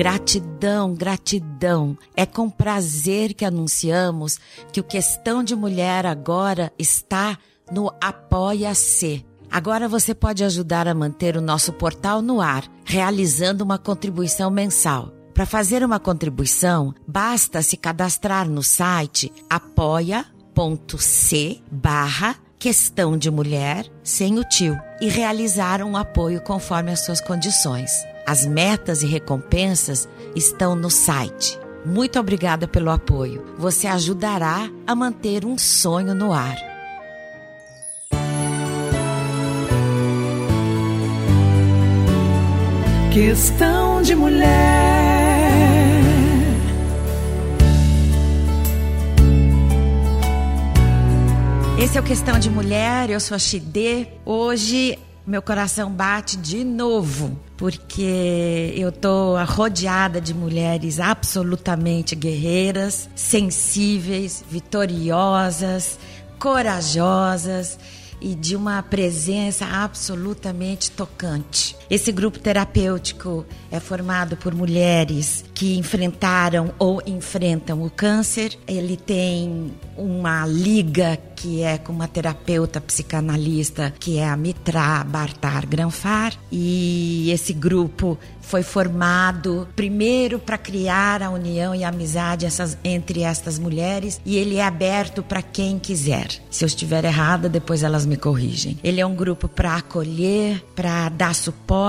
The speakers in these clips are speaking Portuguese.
Gratidão, gratidão. É com prazer que anunciamos que o Questão de Mulher agora está no Apoia-se. Agora você pode ajudar a manter o nosso portal no ar, realizando uma contribuição mensal. Para fazer uma contribuição, basta se cadastrar no site apoia.c barra questão de mulher sem o tio e realizar um apoio conforme as suas condições. As metas e recompensas estão no site. Muito obrigada pelo apoio. Você ajudará a manter um sonho no ar. Questão de mulher. Esse é o Questão de Mulher, eu sou a Xidê. Hoje meu coração bate de novo, porque eu tô rodeada de mulheres absolutamente guerreiras, sensíveis, vitoriosas, corajosas e de uma presença absolutamente tocante. Esse grupo terapêutico é formado por mulheres que enfrentaram ou enfrentam o câncer. Ele tem uma liga que é com uma terapeuta psicanalista que é a Mitra Bartar Granfar e esse grupo foi formado primeiro para criar a união e a amizade essas, entre estas mulheres e ele é aberto para quem quiser. Se eu estiver errada, depois elas me corrigem. Ele é um grupo para acolher, para dar suporte,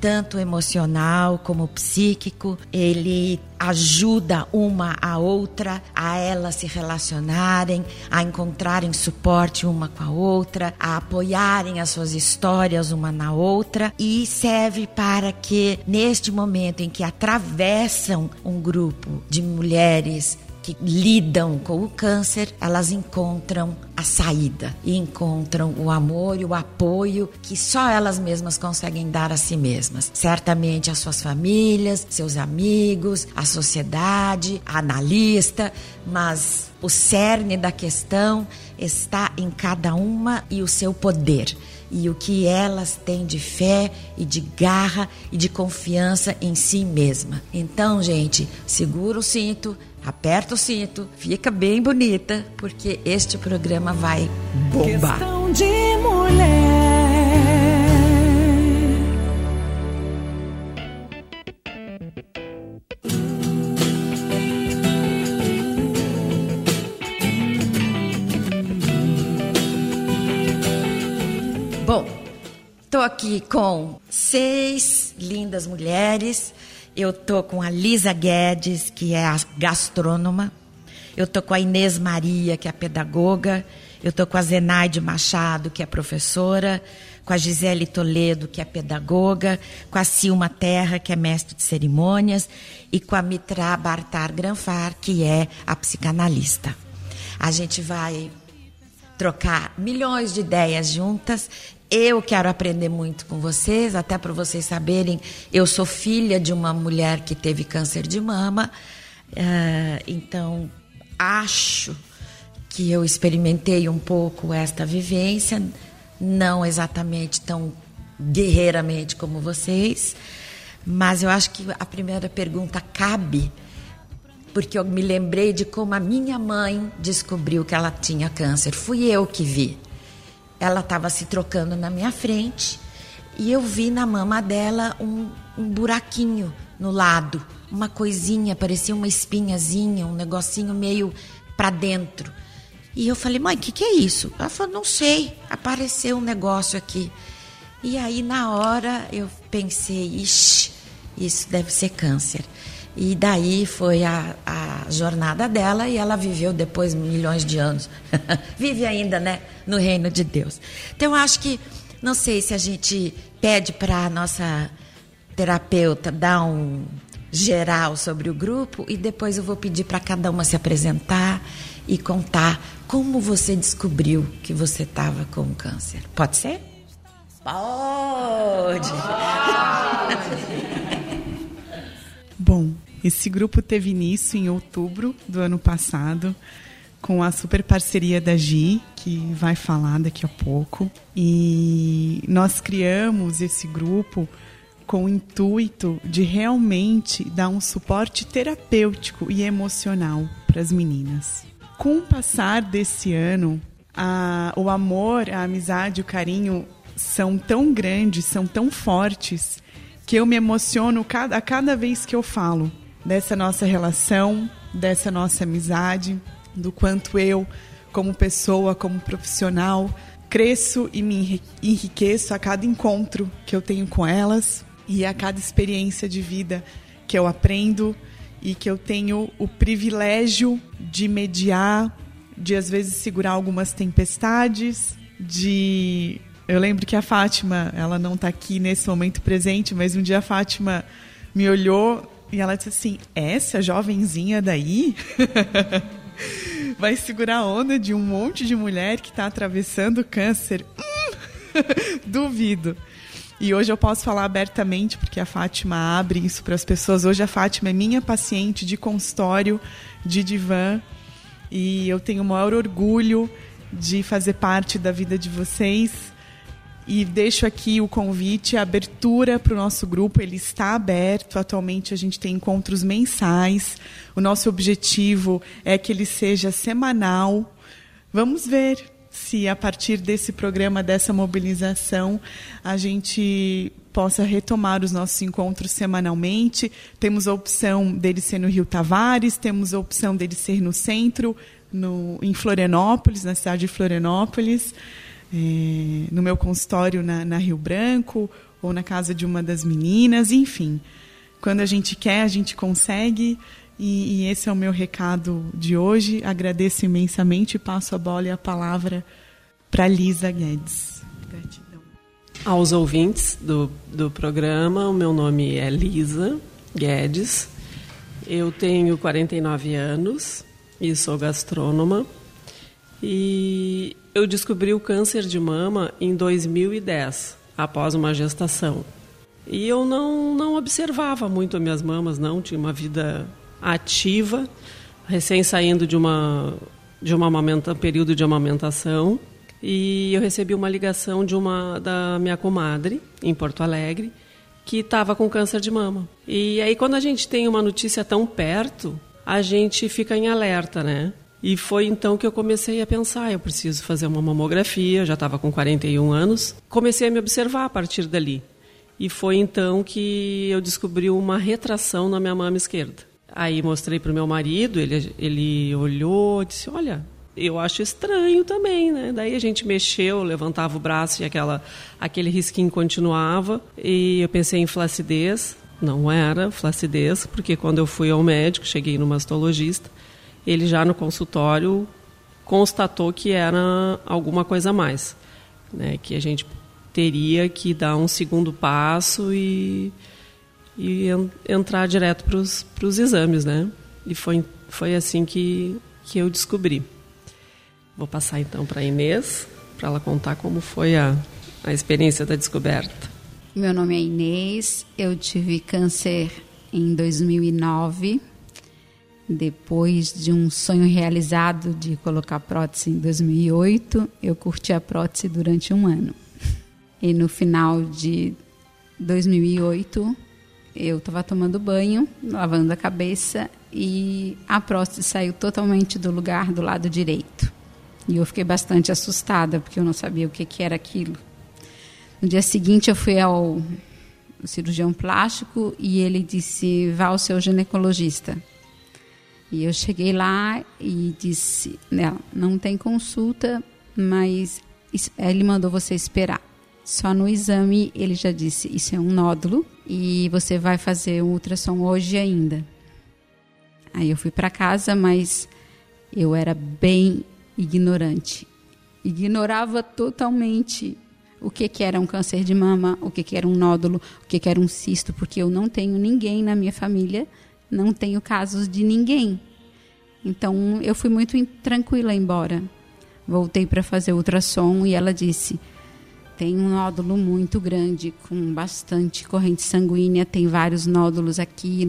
tanto emocional como psíquico. Ele ajuda uma a outra a elas se relacionarem, a encontrarem suporte uma com a outra, a apoiarem as suas histórias uma na outra e serve para que neste momento em que atravessam um grupo de mulheres que lidam com o câncer, elas encontram a saída e encontram o amor e o apoio que só elas mesmas conseguem dar a si mesmas. Certamente as suas famílias, seus amigos, a sociedade, a analista, mas o cerne da questão está em cada uma e o seu poder e o que elas têm de fé e de garra e de confiança em si mesma. Então, gente, segura o cinto, aperta o cinto, fica bem bonita, porque este programa vai bombar. Questão de mulher. Bom, estou aqui com seis lindas mulheres eu tô com a Lisa Guedes, que é a gastrônoma. Eu tô com a Inês Maria, que é a pedagoga. Eu tô com a Zenaide Machado, que é professora, com a Gisele Toledo, que é pedagoga, com a Silma Terra, que é mestre de cerimônias, e com a Mitra Bartar Granfar, que é a psicanalista. A gente vai trocar milhões de ideias juntas. Eu quero aprender muito com vocês, até para vocês saberem, eu sou filha de uma mulher que teve câncer de mama, uh, então acho que eu experimentei um pouco esta vivência, não exatamente tão guerreiramente como vocês, mas eu acho que a primeira pergunta cabe porque eu me lembrei de como a minha mãe descobriu que ela tinha câncer. Fui eu que vi ela estava se trocando na minha frente e eu vi na mama dela um, um buraquinho no lado, uma coisinha, parecia uma espinhazinha, um negocinho meio para dentro. E eu falei, mãe, o que, que é isso? Ela falou, não sei, apareceu um negócio aqui. E aí, na hora, eu pensei, ixi, isso deve ser câncer. E daí foi a, a jornada dela e ela viveu depois milhões de anos. Vive ainda, né? No reino de Deus. Então, eu acho que, não sei se a gente pede para a nossa terapeuta dar um geral sobre o grupo e depois eu vou pedir para cada uma se apresentar e contar como você descobriu que você estava com câncer. Pode ser? Pode! Bom, esse grupo teve início em outubro do ano passado, com a super parceria da Gi, que vai falar daqui a pouco. E nós criamos esse grupo com o intuito de realmente dar um suporte terapêutico e emocional para as meninas. Com o passar desse ano, a, o amor, a amizade, o carinho são tão grandes, são tão fortes, que eu me emociono a cada vez que eu falo dessa nossa relação, dessa nossa amizade, do quanto eu, como pessoa, como profissional, cresço e me enriqueço a cada encontro que eu tenho com elas e a cada experiência de vida que eu aprendo e que eu tenho o privilégio de mediar, de às vezes segurar algumas tempestades, de eu lembro que a Fátima, ela não está aqui nesse momento presente, mas um dia a Fátima me olhou e ela disse assim: "Essa jovenzinha daí vai segurar a onda de um monte de mulher que está atravessando câncer. Hum, duvido. E hoje eu posso falar abertamente, porque a Fátima abre isso para as pessoas. Hoje a Fátima é minha paciente de consultório, de divã. E eu tenho o maior orgulho de fazer parte da vida de vocês. E deixo aqui o convite, a abertura para o nosso grupo. Ele está aberto. Atualmente a gente tem encontros mensais. O nosso objetivo é que ele seja semanal. Vamos ver se a partir desse programa, dessa mobilização, a gente possa retomar os nossos encontros semanalmente. Temos a opção dele ser no Rio Tavares, temos a opção dele ser no centro, no, em Florianópolis, na cidade de Florianópolis é, no meu consultório na, na Rio Branco ou na casa de uma das meninas, enfim. Quando a gente quer, a gente consegue. E, e, esse é o meu recado de hoje. Agradeço imensamente e passo a bola e a palavra para Lisa Guedes. Gratidão. Aos ouvintes do, do programa, o meu nome é Lisa Guedes. Eu tenho 49 anos e sou gastrônoma. E eu descobri o câncer de mama em 2010, após uma gestação. E eu não, não observava muito as minhas mamas, não. Tinha uma vida ativa, recém saindo de uma de uma amamenta, período de amamentação. E eu recebi uma ligação de uma da minha comadre em Porto Alegre que estava com câncer de mama. E aí quando a gente tem uma notícia tão perto, a gente fica em alerta, né? E foi então que eu comecei a pensar, eu preciso fazer uma mamografia, já estava com 41 anos. Comecei a me observar a partir dali. E foi então que eu descobri uma retração na minha mama esquerda. Aí mostrei para o meu marido, ele, ele olhou, disse: Olha, eu acho estranho também, né? Daí a gente mexeu, levantava o braço e aquela, aquele risquinho continuava. E eu pensei em flacidez. Não era flacidez, porque quando eu fui ao médico, cheguei no mastologista, ele já no consultório constatou que era alguma coisa a mais, né? que a gente teria que dar um segundo passo e, e entrar direto para os exames. Né? E foi, foi assim que, que eu descobri. Vou passar então para a Inês, para ela contar como foi a, a experiência da descoberta. Meu nome é Inês, eu tive câncer em 2009 depois de um sonho realizado de colocar prótese em 2008, eu curti a prótese durante um ano. E no final de 2008, eu estava tomando banho, lavando a cabeça e a prótese saiu totalmente do lugar do lado direito. E eu fiquei bastante assustada porque eu não sabia o que, que era aquilo. No dia seguinte, eu fui ao cirurgião plástico e ele disse: vá ao seu ginecologista. E eu cheguei lá e disse: não, não tem consulta, mas ele mandou você esperar. Só no exame ele já disse: Isso é um nódulo e você vai fazer um ultrassom hoje ainda. Aí eu fui para casa, mas eu era bem ignorante. Ignorava totalmente o que, que era um câncer de mama, o que, que era um nódulo, o que, que era um cisto, porque eu não tenho ninguém na minha família não tenho casos de ninguém. Então eu fui muito tranquila embora. Voltei para fazer ultrassom e ela disse: tem um nódulo muito grande, com bastante corrente sanguínea, tem vários nódulos aqui.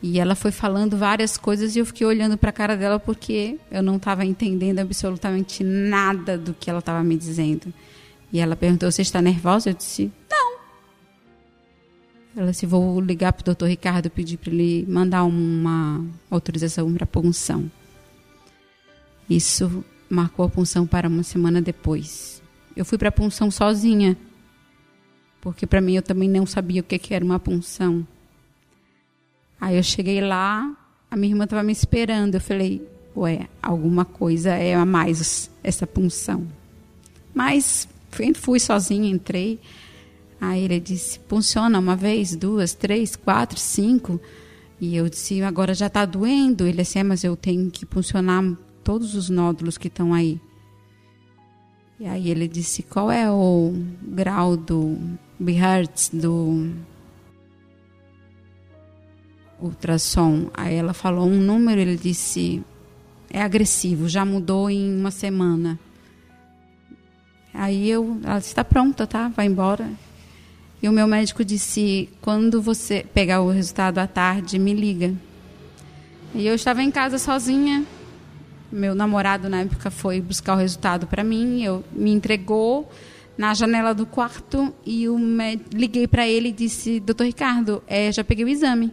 E ela foi falando várias coisas e eu fiquei olhando para a cara dela porque eu não estava entendendo absolutamente nada do que ela estava me dizendo. E ela perguntou: Você está nervosa? Eu disse: Não. Ela disse: vou ligar para o doutor Ricardo pedir para ele mandar uma autorização para punção. Isso marcou a punção para uma semana depois. Eu fui para a punção sozinha, porque para mim eu também não sabia o que, que era uma punção. Aí eu cheguei lá, a minha irmã estava me esperando. Eu falei: ué, alguma coisa é a mais essa punção. Mas fui, fui sozinha, entrei. Aí ele disse: funciona uma vez, duas, três, quatro, cinco. E eu disse: agora já está doendo. Ele disse: é, mas eu tenho que funcionar todos os nódulos que estão aí. E aí ele disse: qual é o grau do Hertz do ultrassom? Aí ela falou um número, ele disse: é agressivo, já mudou em uma semana. Aí eu, ela disse: está pronta, tá? Vai embora. E o meu médico disse: quando você pegar o resultado à tarde, me liga. E eu estava em casa sozinha. Meu namorado na época foi buscar o resultado para mim. Eu me entregou na janela do quarto e eu liguei para ele e disse: Doutor Ricardo, é, já peguei o exame.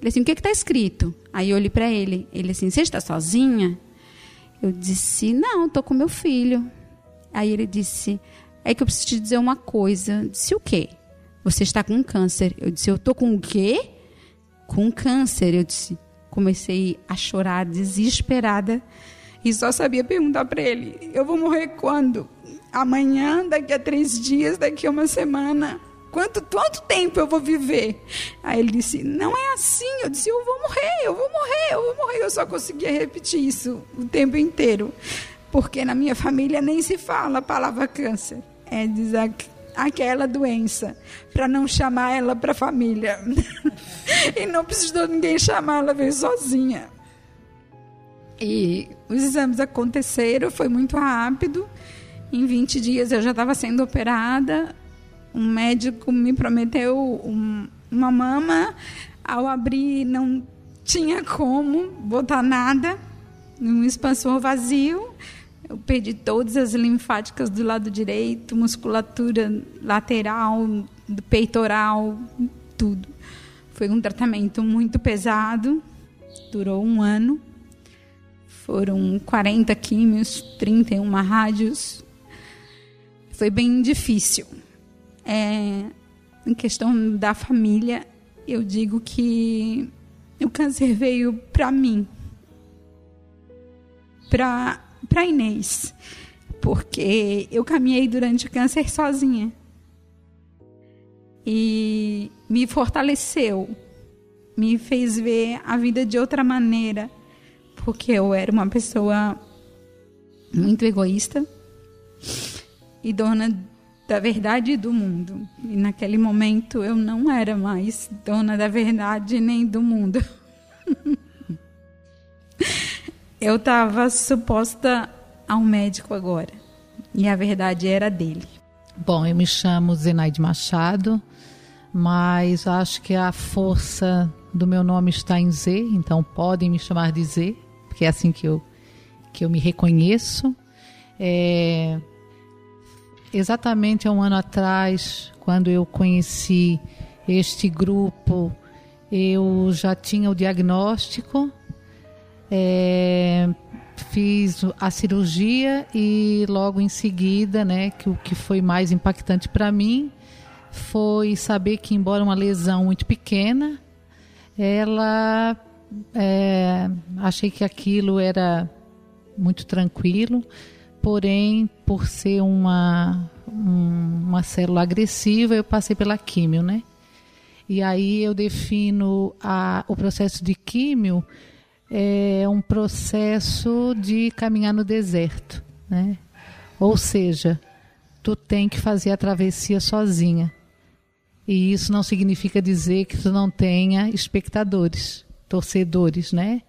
Ele assim: O que está escrito? Aí eu olhei para ele. Ele assim: Você está sozinha? Eu disse: Não, estou com meu filho. Aí ele disse: é que eu preciso te dizer uma coisa. Eu disse o quê? Você está com câncer. Eu disse, eu estou com o quê? Com câncer. Eu disse, comecei a chorar desesperada e só sabia perguntar para ele: eu vou morrer quando? Amanhã, daqui a três dias, daqui a uma semana. Quanto, quanto tempo eu vou viver? Aí ele disse: Não é assim. Eu disse: Eu vou morrer, eu vou morrer, eu vou morrer. Eu só conseguia repetir isso o tempo inteiro. Porque na minha família nem se fala a palavra câncer é dizer aquela doença, para não chamar ela para a família. e não precisou ninguém chamar, ela veio sozinha. E os exames aconteceram, foi muito rápido. Em 20 dias eu já estava sendo operada. Um médico me prometeu um, uma mama. Ao abrir, não tinha como botar nada. Um expansor vazio. Eu perdi todas as linfáticas do lado direito, musculatura lateral, do peitoral, tudo. Foi um tratamento muito pesado, durou um ano. Foram 40 químios, 31 rádios. Foi bem difícil. É, em questão da família, eu digo que o câncer veio para mim, para para Inês, porque eu caminhei durante o câncer sozinha. E me fortaleceu, me fez ver a vida de outra maneira, porque eu era uma pessoa muito egoísta e dona da verdade e do mundo. E naquele momento eu não era mais dona da verdade nem do mundo. Eu estava suposta a um médico agora. E a verdade era dele. Bom, eu me chamo Zenaide Machado, mas acho que a força do meu nome está em Z, então podem me chamar de Z, porque é assim que eu, que eu me reconheço. É, exatamente há um ano atrás, quando eu conheci este grupo, eu já tinha o diagnóstico é, fiz a cirurgia e logo em seguida, né, que o que foi mais impactante para mim foi saber que, embora uma lesão muito pequena, ela é, achei que aquilo era muito tranquilo, porém, por ser uma, um, uma célula agressiva, eu passei pela químio, né? E aí eu defino a, o processo de químio é um processo de caminhar no deserto, né? Ou seja, tu tem que fazer a travessia sozinha. E isso não significa dizer que tu não tenha espectadores, torcedores, né?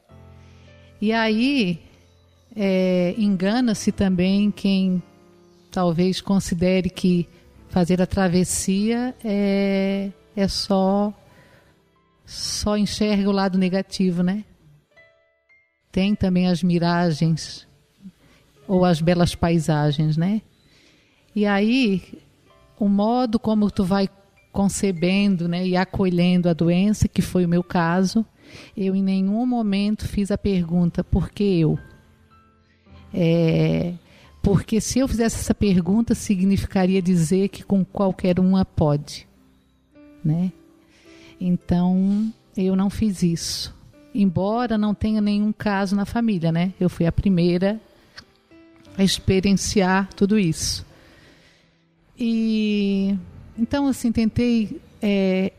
E aí é, engana-se também quem talvez considere que fazer a travessia é, é só só enxerga o lado negativo, né? Tem também as miragens ou as belas paisagens, né? E aí, o modo como tu vai concebendo né, e acolhendo a doença, que foi o meu caso, eu em nenhum momento fiz a pergunta por que eu? É, porque se eu fizesse essa pergunta, significaria dizer que com qualquer uma pode. Né? Então, eu não fiz isso. Embora não tenha nenhum caso na família, né? Eu fui a primeira a experienciar tudo isso. E então, assim, tentei, é,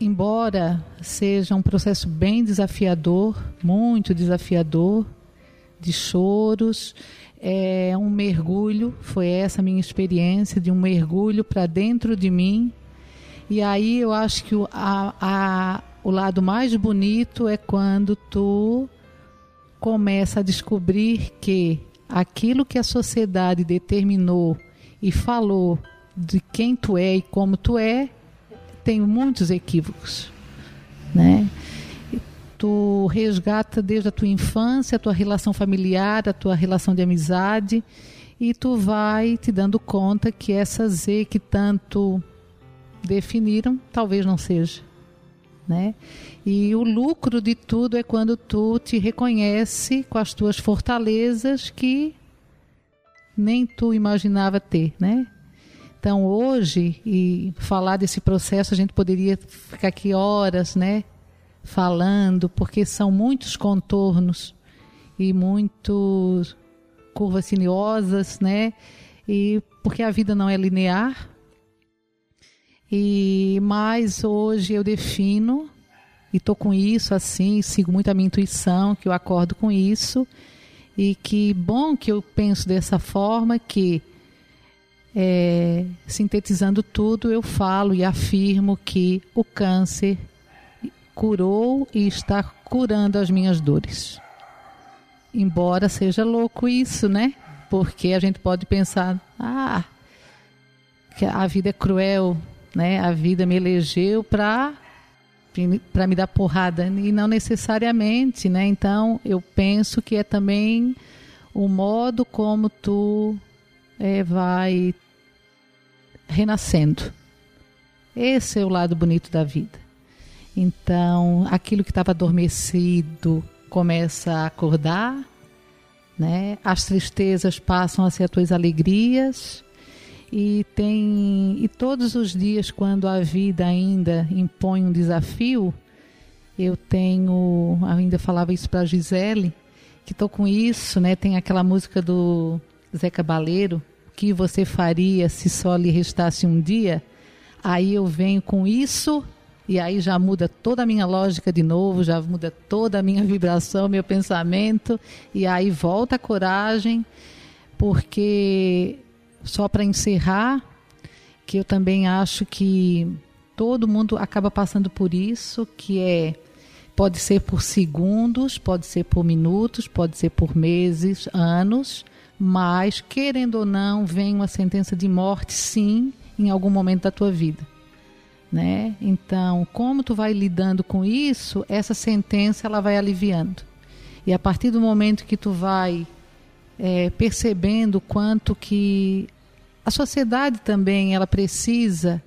embora seja um processo bem desafiador, muito desafiador, de choros, é um mergulho, foi essa a minha experiência, de um mergulho para dentro de mim. E aí eu acho que a, a, o lado mais bonito é quando tu começa a descobrir que aquilo que a sociedade determinou e falou de quem tu é e como tu é, tem muitos equívocos, né? Tu resgata desde a tua infância, a tua relação familiar, a tua relação de amizade, e tu vai te dando conta que essa Z que tanto definiram, talvez não seja, né? E o lucro de tudo é quando tu te reconhece com as tuas fortalezas que nem tu imaginava ter, né? Então, hoje, e falar desse processo, a gente poderia ficar aqui horas, né? Falando, porque são muitos contornos e muitas curvas sinuosas, né? E porque a vida não é linear. E mais hoje eu defino e tô com isso assim, sigo muito a minha intuição, que eu acordo com isso e que bom que eu penso dessa forma que é, sintetizando tudo, eu falo e afirmo que o câncer curou e está curando as minhas dores. Embora seja louco isso, né? Porque a gente pode pensar, ah, que a vida é cruel, né? A vida me elegeu para para me dar porrada e não necessariamente, né? Então eu penso que é também o modo como tu é, vai renascendo. Esse é o lado bonito da vida. Então, aquilo que estava adormecido começa a acordar, né? As tristezas passam a ser as tuas alegrias e tem e todos os dias quando a vida ainda impõe um desafio, eu tenho, ainda falava isso para Gisele, que estou com isso, né? Tem aquela música do Zé Cabaleiro, que você faria se só lhe restasse um dia? Aí eu venho com isso e aí já muda toda a minha lógica de novo, já muda toda a minha vibração, meu pensamento, e aí volta a coragem, porque só para encerrar, que eu também acho que todo mundo acaba passando por isso, que é pode ser por segundos, pode ser por minutos, pode ser por meses, anos, mas querendo ou não, vem uma sentença de morte, sim, em algum momento da tua vida. Né? Então, como tu vai lidando com isso, essa sentença ela vai aliviando. E a partir do momento que tu vai é, percebendo quanto que a sociedade também ela precisa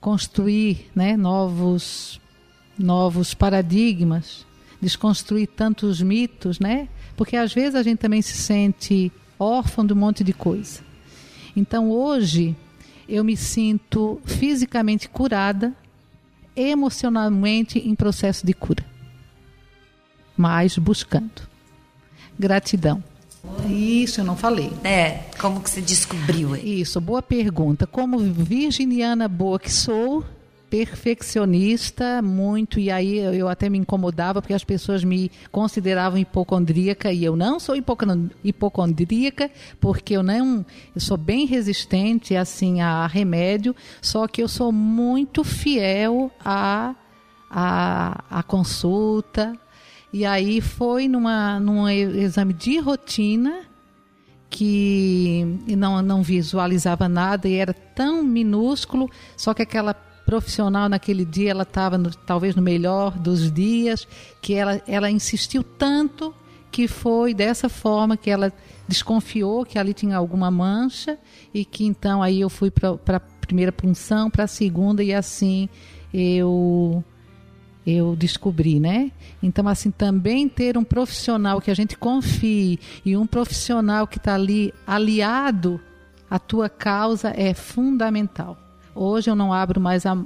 construir né, novos novos paradigmas, desconstruir tantos mitos, né? Porque às vezes a gente também se sente órfão de um monte de coisa. Então hoje eu me sinto fisicamente curada, emocionalmente em processo de cura. Mas buscando. Gratidão. Isso eu não falei. É, como que você descobriu? Isso, boa pergunta. Como virginiana boa que sou, perfeccionista muito e aí eu até me incomodava porque as pessoas me consideravam hipocondríaca e eu não sou hipocondríaca porque eu não eu sou bem resistente assim a remédio só que eu sou muito fiel a a, a consulta e aí foi numa num exame de rotina que não, não visualizava nada e era tão minúsculo, só que aquela profissional naquele dia, ela estava talvez no melhor dos dias, que ela, ela insistiu tanto que foi dessa forma que ela desconfiou que ali tinha alguma mancha e que então aí eu fui para primeira punção para a segunda e assim eu eu descobri, né? Então, assim, também ter um profissional que a gente confie e um profissional que está ali aliado à tua causa é fundamental. Hoje eu não abro mais a,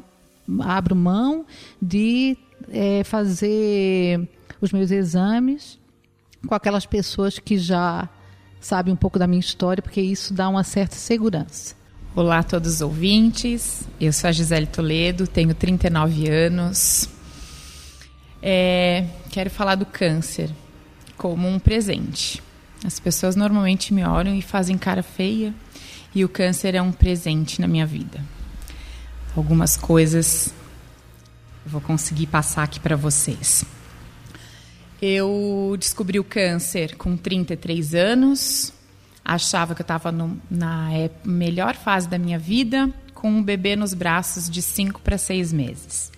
abro mão de é, fazer os meus exames com aquelas pessoas que já sabem um pouco da minha história, porque isso dá uma certa segurança. Olá a todos os ouvintes, eu sou a Gisele Toledo, tenho 39 anos. É, quero falar do câncer como um presente. As pessoas normalmente me olham e fazem cara feia, e o câncer é um presente na minha vida. Algumas coisas vou conseguir passar aqui para vocês. Eu descobri o câncer com 33 anos. Achava que eu estava na melhor fase da minha vida, com um bebê nos braços de 5 para 6 meses.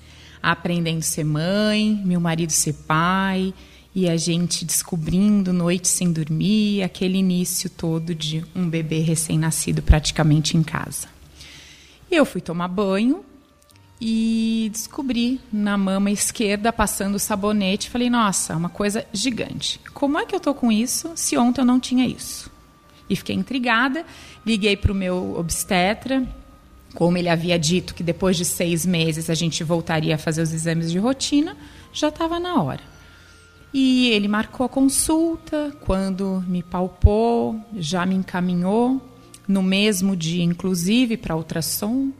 Aprendendo a ser mãe, meu marido ser pai, e a gente descobrindo noite sem dormir, aquele início todo de um bebê recém-nascido praticamente em casa. Eu fui tomar banho, e descobri na mama esquerda passando o sabonete. Falei, nossa, uma coisa gigante. Como é que eu tô com isso se ontem eu não tinha isso? E fiquei intrigada. Liguei para o meu obstetra, como ele havia dito que depois de seis meses a gente voltaria a fazer os exames de rotina, já estava na hora. E ele marcou a consulta. Quando me palpou, já me encaminhou no mesmo dia, inclusive, para ultrassom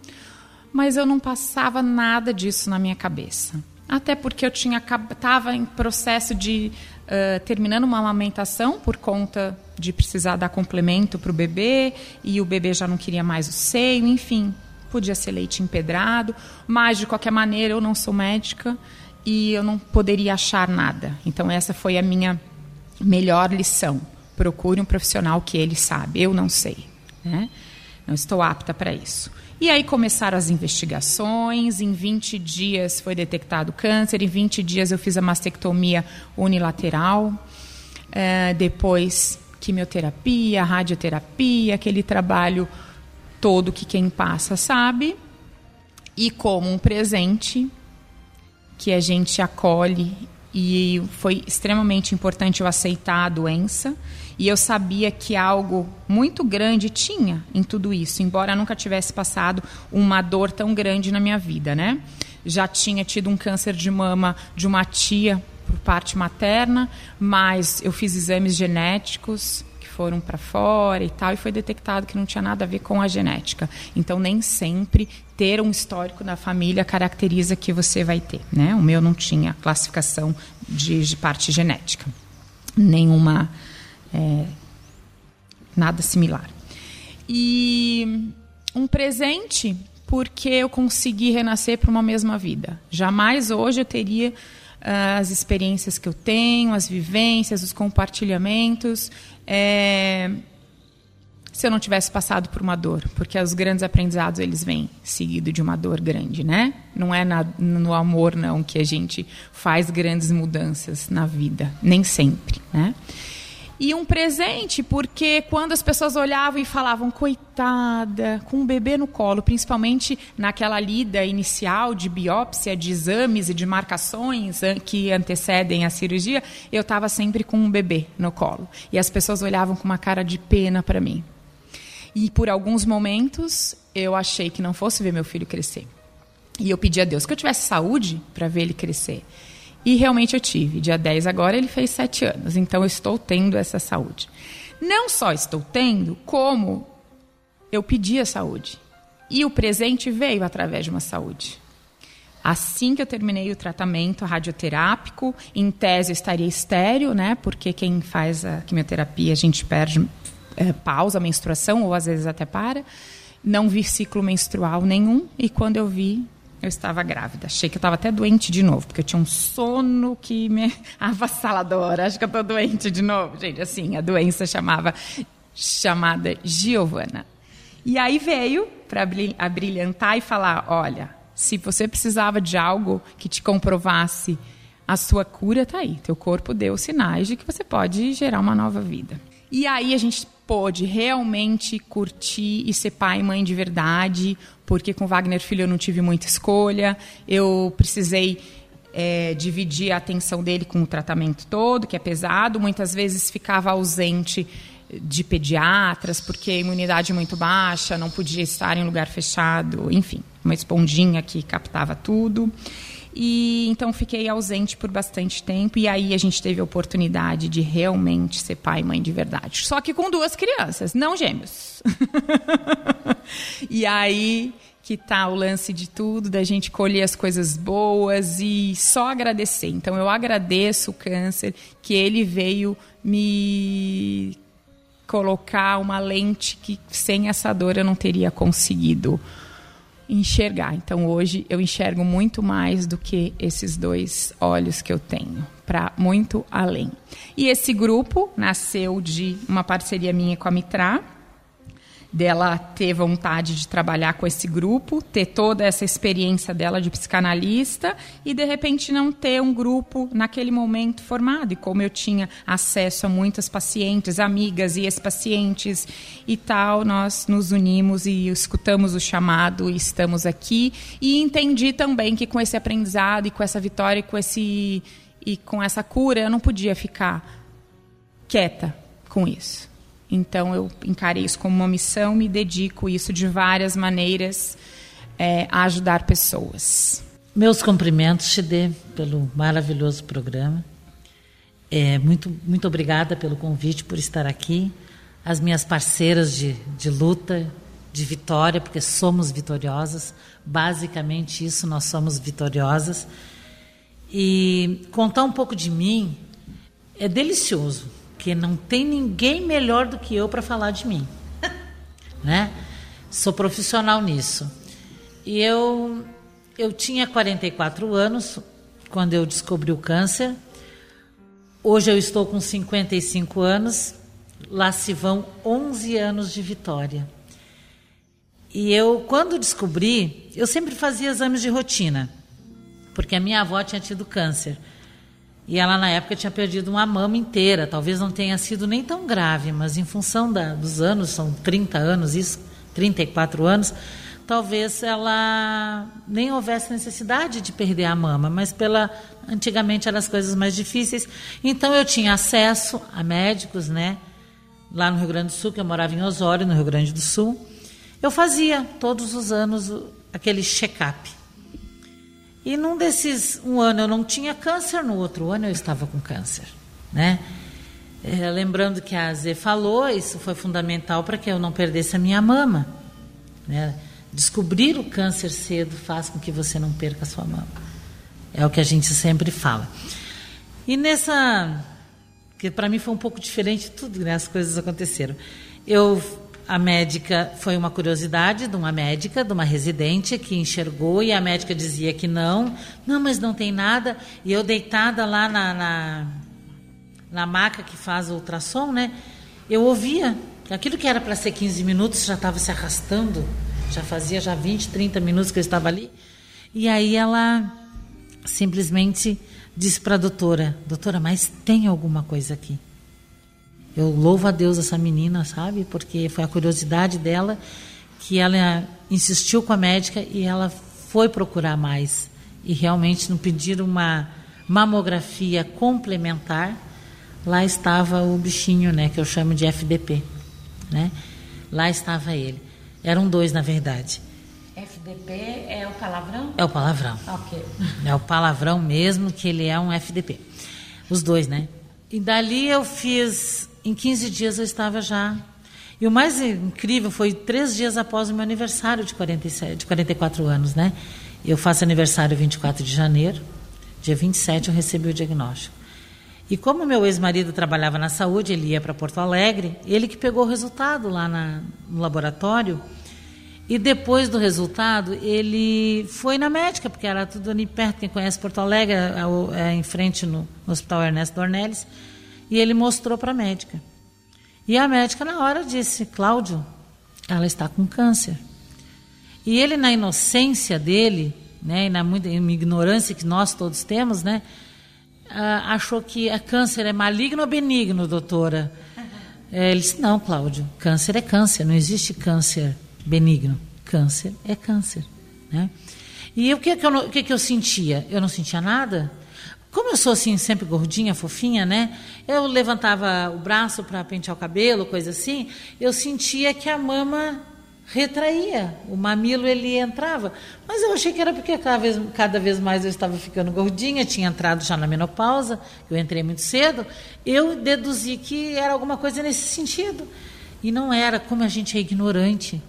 mas eu não passava nada disso na minha cabeça. Até porque eu tinha estava em processo de uh, terminando uma amamentação por conta de precisar dar complemento para o bebê e o bebê já não queria mais o seio, enfim, podia ser leite empedrado, mas de qualquer maneira eu não sou médica e eu não poderia achar nada. Então essa foi a minha melhor lição. Procure um profissional que ele sabe. Eu não sei, né? Não estou apta para isso. E aí começaram as investigações. Em 20 dias foi detectado câncer. Em 20 dias eu fiz a mastectomia unilateral. É, depois, quimioterapia, radioterapia, aquele trabalho todo que quem passa sabe. E como um presente que a gente acolhe e foi extremamente importante eu aceitar a doença e eu sabia que algo muito grande tinha em tudo isso, embora nunca tivesse passado uma dor tão grande na minha vida, né? Já tinha tido um câncer de mama de uma tia por parte materna, mas eu fiz exames genéticos foram para fora e tal, e foi detectado que não tinha nada a ver com a genética. Então, nem sempre ter um histórico na família caracteriza que você vai ter, né? O meu não tinha classificação de, de parte genética, nenhuma é, nada similar. E um presente porque eu consegui renascer para uma mesma vida. Jamais hoje eu teria uh, as experiências que eu tenho, as vivências, os compartilhamentos, é, se eu não tivesse passado por uma dor, porque os grandes aprendizados eles vêm seguido de uma dor grande, né? Não é na, no amor não que a gente faz grandes mudanças na vida, nem sempre, né? E um presente, porque quando as pessoas olhavam e falavam, coitada, com um bebê no colo, principalmente naquela lida inicial de biópsia, de exames e de marcações que antecedem a cirurgia, eu estava sempre com um bebê no colo. E as pessoas olhavam com uma cara de pena para mim. E por alguns momentos eu achei que não fosse ver meu filho crescer. E eu pedi a Deus que eu tivesse saúde para ver ele crescer. E realmente eu tive. Dia 10 agora ele fez 7 anos. Então eu estou tendo essa saúde. Não só estou tendo, como eu pedi a saúde. E o presente veio através de uma saúde. Assim que eu terminei o tratamento radioterápico, em tese eu estaria estéreo, né? Porque quem faz a quimioterapia a gente perde, é, pausa a menstruação ou às vezes até para. Não vi ciclo menstrual nenhum e quando eu vi, eu estava grávida. Achei que eu estava até doente de novo, porque eu tinha um sono que me avassalador. Acho que eu estou doente de novo. Gente, assim, a doença chamava chamada Giovana. E aí veio para abrilhantar e falar: olha, se você precisava de algo que te comprovasse a sua cura, tá aí. Teu corpo deu sinais de que você pode gerar uma nova vida. E aí a gente pôde realmente curtir e ser pai e mãe de verdade, porque com Wagner Filho eu não tive muita escolha, eu precisei é, dividir a atenção dele com o tratamento todo, que é pesado, muitas vezes ficava ausente de pediatras, porque a imunidade muito baixa, não podia estar em lugar fechado, enfim, uma esponjinha que captava tudo. E então fiquei ausente por bastante tempo e aí a gente teve a oportunidade de realmente ser pai e mãe de verdade. Só que com duas crianças, não gêmeos. e aí que tá o lance de tudo, da gente colher as coisas boas e só agradecer. Então eu agradeço o câncer que ele veio me colocar uma lente que sem essa dor eu não teria conseguido enxergar. Então hoje eu enxergo muito mais do que esses dois olhos que eu tenho, para muito além. E esse grupo nasceu de uma parceria minha com a Mitra dela ter vontade de trabalhar com esse grupo, ter toda essa experiência dela de psicanalista e de repente não ter um grupo naquele momento formado. E como eu tinha acesso a muitas pacientes, amigas e ex-pacientes e tal, nós nos unimos e escutamos o chamado e estamos aqui. E entendi também que com esse aprendizado e com essa vitória e com esse e com essa cura, eu não podia ficar quieta com isso. Então eu encarei isso como uma missão, me dedico isso de várias maneiras é, a ajudar pessoas. Meus cumprimentos, Chide, pelo maravilhoso programa. É, muito, muito obrigada pelo convite, por estar aqui. As minhas parceiras de, de luta, de vitória, porque somos vitoriosas. Basicamente, isso, nós somos vitoriosas. E contar um pouco de mim é delicioso porque não tem ninguém melhor do que eu para falar de mim, né? Sou profissional nisso. E eu eu tinha 44 anos quando eu descobri o câncer. Hoje eu estou com 55 anos. Lá se vão 11 anos de vitória. E eu, quando descobri, eu sempre fazia exames de rotina, porque a minha avó tinha tido câncer. E ela, na época, tinha perdido uma mama inteira. Talvez não tenha sido nem tão grave, mas em função da, dos anos, são 30 anos, isso, 34 anos, talvez ela nem houvesse necessidade de perder a mama, mas pela antigamente eram as coisas mais difíceis. Então eu tinha acesso a médicos, né? Lá no Rio Grande do Sul, que eu morava em Osório, no Rio Grande do Sul. Eu fazia todos os anos aquele check-up. E num desses, um ano eu não tinha câncer, no outro ano eu estava com câncer, né? É, lembrando que a Zé falou, isso foi fundamental para que eu não perdesse a minha mama, né? Descobrir o câncer cedo faz com que você não perca a sua mama. É o que a gente sempre fala. E nessa, que para mim foi um pouco diferente tudo, né? As coisas aconteceram. Eu a médica foi uma curiosidade de uma médica, de uma residente que enxergou e a médica dizia que não, não, mas não tem nada. E eu deitada lá na, na, na maca que faz o ultrassom, né? Eu ouvia aquilo que era para ser 15 minutos já estava se arrastando, já fazia já 20, 30 minutos que eu estava ali. E aí ela simplesmente disse para a doutora: Doutora, mas tem alguma coisa aqui? Eu louvo a Deus essa menina, sabe? Porque foi a curiosidade dela que ela insistiu com a médica e ela foi procurar mais. E realmente não pediram uma mamografia complementar. Lá estava o bichinho, né, que eu chamo de FDP, né? Lá estava ele. Eram dois, na verdade. FDP é o palavrão? É o palavrão. Ok. É o palavrão mesmo que ele é um FDP. Os dois, né? E dali eu fiz em 15 dias eu estava já. E o mais incrível foi três dias após o meu aniversário de, 47, de 44 anos, né? Eu faço aniversário 24 de janeiro, dia 27 eu recebi o diagnóstico. E como meu ex-marido trabalhava na saúde, ele ia para Porto Alegre, ele que pegou o resultado lá na, no laboratório. E depois do resultado, ele foi na médica, porque era tudo ali perto, quem conhece Porto Alegre, é, é, em frente no, no Hospital Ernesto Dornelles. E ele mostrou para a médica. E a médica, na hora, disse: Cláudio, ela está com câncer. E ele, na inocência dele, né, e na muita ignorância que nós todos temos, né, achou que a câncer é maligno ou benigno, doutora? É, ele disse: Não, Cláudio, câncer é câncer, não existe câncer benigno. Câncer é câncer. Né? E o que, que, eu, o que, que eu sentia? Eu não sentia nada. Como eu sou assim, sempre gordinha, fofinha, né? Eu levantava o braço para pentear o cabelo, coisa assim, eu sentia que a mama retraía, o mamilo ele entrava. Mas eu achei que era porque cada vez, cada vez mais eu estava ficando gordinha, tinha entrado já na menopausa, eu entrei muito cedo, eu deduzi que era alguma coisa nesse sentido. E não era, como a gente é ignorante.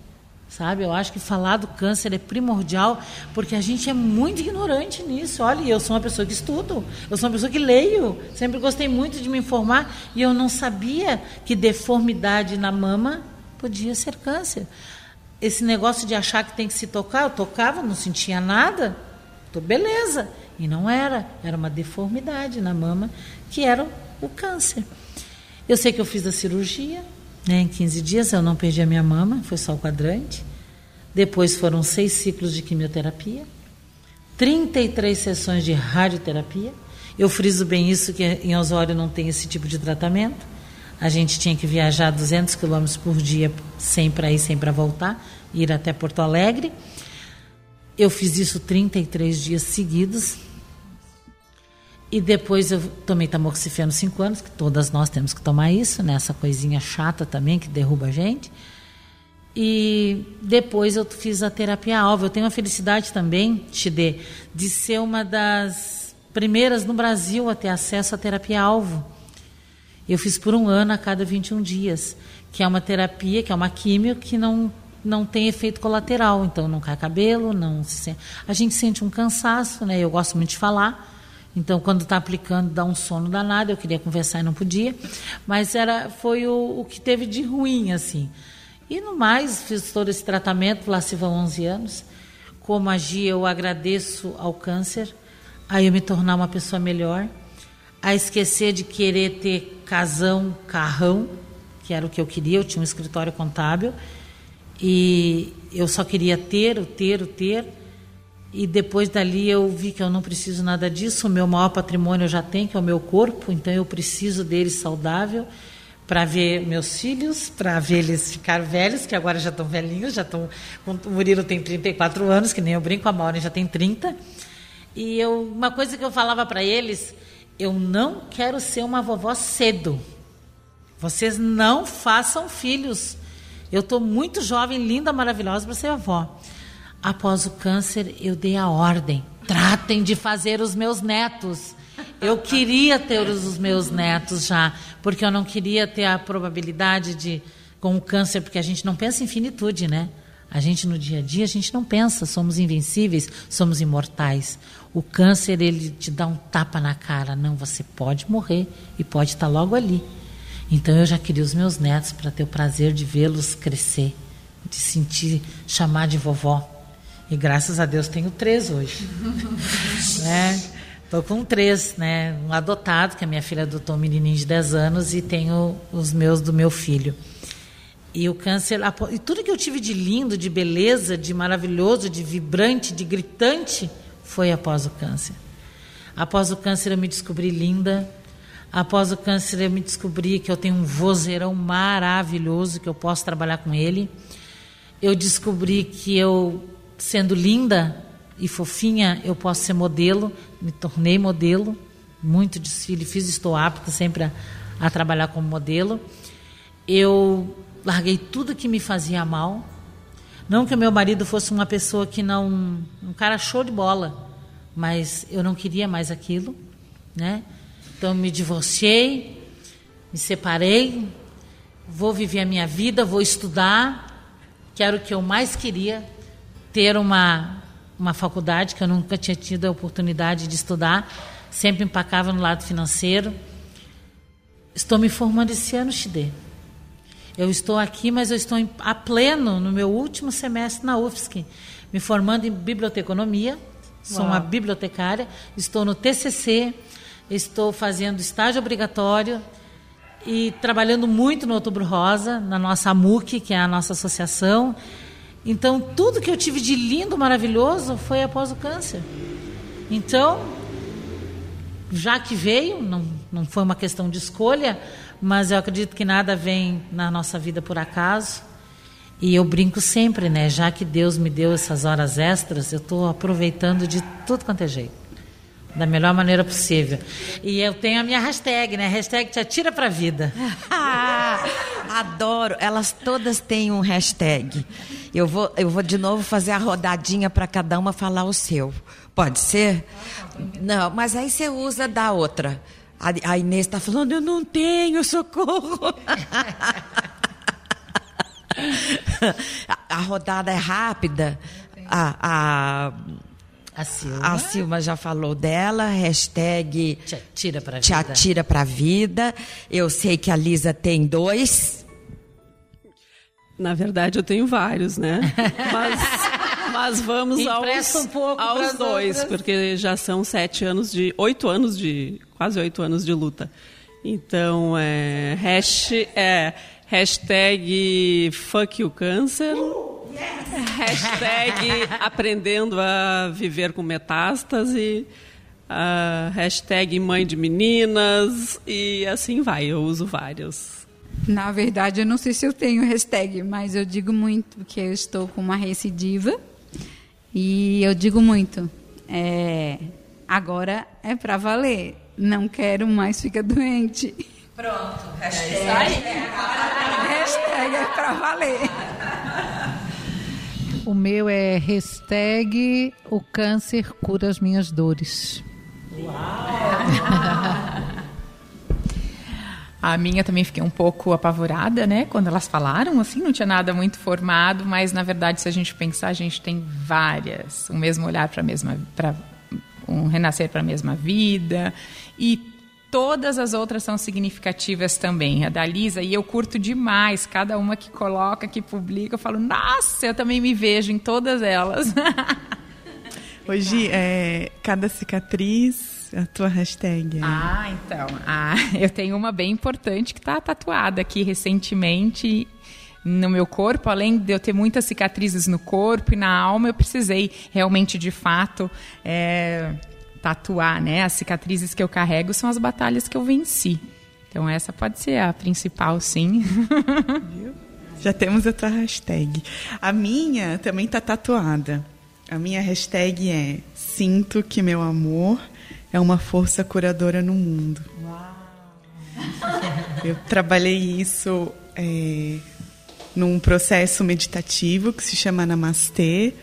Sabe, eu acho que falar do câncer é primordial, porque a gente é muito ignorante nisso. Olha, eu sou uma pessoa que estudo, eu sou uma pessoa que leio, sempre gostei muito de me informar e eu não sabia que deformidade na mama podia ser câncer esse negócio de achar que tem que se tocar, eu tocava, não sentia nada, tô beleza. E não era, era uma deformidade na mama, que era o câncer. Eu sei que eu fiz a cirurgia, né, em 15 dias eu não perdi a minha mama, foi só o quadrante. Depois foram seis ciclos de quimioterapia, 33 sessões de radioterapia. Eu friso bem isso, que em Osório não tem esse tipo de tratamento. A gente tinha que viajar 200 quilômetros por dia, sem para ir, sem para voltar, ir até Porto Alegre. Eu fiz isso 33 dias seguidos. E depois eu tomei tamoxifeno 5 anos, que todas nós temos que tomar isso, né? Essa coisinha chata também que derruba a gente. E depois eu fiz a terapia alvo. Eu tenho a felicidade também, Tide, de ser uma das primeiras no Brasil a ter acesso à terapia alvo eu fiz por um ano a cada 21 dias, que é uma terapia, que é uma químio que não não tem efeito colateral, então não cai cabelo, não se a gente sente um cansaço, né? Eu gosto muito de falar. Então, quando está aplicando, dá um sono danado. Eu queria conversar e não podia, mas era foi o, o que teve de ruim assim. E no mais, fiz todo esse tratamento, lá se vão 11 anos. Como agia, eu agradeço ao câncer, aí eu me tornar uma pessoa melhor a esquecer de querer ter casão, carrão, que era o que eu queria. Eu tinha um escritório contábil e eu só queria ter, o ter, o ter. E depois dali eu vi que eu não preciso nada disso. O meu maior patrimônio eu já tenho, que é o meu corpo, então eu preciso dele saudável para ver meus filhos, para ver eles ficar velhos, que agora já estão velhinhos, já estão. O Murilo tem 34 anos, que nem eu brinco, a Maureen já tem 30. E eu, uma coisa que eu falava para eles eu não quero ser uma vovó cedo. Vocês não façam filhos. Eu estou muito jovem, linda, maravilhosa para ser avó. Após o câncer, eu dei a ordem: tratem de fazer os meus netos. Eu queria ter os meus netos já, porque eu não queria ter a probabilidade de, com o câncer, porque a gente não pensa em finitude, né? A gente no dia a dia, a gente não pensa, somos invencíveis, somos imortais. O câncer, ele te dá um tapa na cara. Não, você pode morrer e pode estar logo ali. Então eu já queria os meus netos para ter o prazer de vê-los crescer, de sentir, chamar de vovó. E graças a Deus tenho três hoje. né? Estou com três, né? Um adotado, que a minha filha adotou um menininho de 10 anos, e tenho os meus do meu filho. E o câncer, e tudo que eu tive de lindo, de beleza, de maravilhoso, de vibrante, de gritante, foi após o câncer. Após o câncer eu me descobri linda. Após o câncer eu me descobri que eu tenho um vozeirão maravilhoso, que eu posso trabalhar com ele. Eu descobri que eu, sendo linda e fofinha, eu posso ser modelo. Me tornei modelo. Muito desfile fiz, estou apta sempre a, a trabalhar como modelo. Eu larguei tudo que me fazia mal não que o meu marido fosse uma pessoa que não. um cara show de bola, mas eu não queria mais aquilo, né? Então me divorciei, me separei, vou viver a minha vida, vou estudar, quero o que eu mais queria, ter uma, uma faculdade que eu nunca tinha tido a oportunidade de estudar, sempre empacava no lado financeiro. Estou me formando esse ano, Chide. Eu estou aqui, mas eu estou a pleno no meu último semestre na UFSC, me formando em biblioteconomia. Sou Uau. uma bibliotecária, estou no TCC, estou fazendo estágio obrigatório e trabalhando muito no Outubro Rosa, na nossa AMUC, que é a nossa associação. Então, tudo que eu tive de lindo, maravilhoso, foi após o câncer. Então, já que veio, não, não foi uma questão de escolha, mas eu acredito que nada vem na nossa vida por acaso. E eu brinco sempre, né? Já que Deus me deu essas horas extras, eu estou aproveitando de tudo quanto é jeito. Da melhor maneira possível. E eu tenho a minha hashtag, né? Hashtag te atira pra vida. Adoro. Elas todas têm um hashtag. Eu vou, eu vou de novo fazer a rodadinha para cada uma falar o seu. Pode ser? Não, mas aí você usa da outra. A, Inês está falando, eu não tenho, socorro. a, a rodada é rápida. A, a, A Silva. a Silma já falou dela, hashtag Te atira pra te vida. atira pra vida. Eu sei que a Lisa tem dois. Na verdade, eu tenho vários, né? Mas, mas vamos aos, um pouco aos dois, outras. porque já são sete anos de. oito anos de. quase oito anos de luta. Então, é. Hash, é hashtag fuck you câncer. Hashtag aprendendo a viver com metástase. hashtag mãe de meninas. E assim vai, eu uso vários. Na verdade, eu não sei se eu tenho hashtag, mas eu digo muito que eu estou com uma recidiva. E eu digo muito. é, agora é pra valer. Não quero mais ficar doente. Pronto. Hashtag é pra valer. O meu é hashtag o câncer cura as minhas dores. A minha também fiquei um pouco apavorada, né? Quando elas falaram, assim, não tinha nada muito formado, mas na verdade, se a gente pensar, a gente tem várias. O mesmo olhar para a mesma. Pra, um renascer para a mesma vida. E todas as outras são significativas também. A da Lisa, e eu curto demais. Cada uma que coloca, que publica, eu falo, nossa, eu também me vejo em todas elas. Hoje, é, cada cicatriz, a tua hashtag. é. Ah, então. Ah, eu tenho uma bem importante que está tatuada aqui recentemente no meu corpo. Além de eu ter muitas cicatrizes no corpo e na alma, eu precisei realmente, de fato, é, tatuar, né? As cicatrizes que eu carrego são as batalhas que eu venci. Então essa pode ser a principal, sim. Já temos a tua hashtag. A minha também tá tatuada. A minha hashtag é Sinto que meu amor é uma força curadora no mundo. Eu trabalhei isso é, num processo meditativo que se chama Namastê,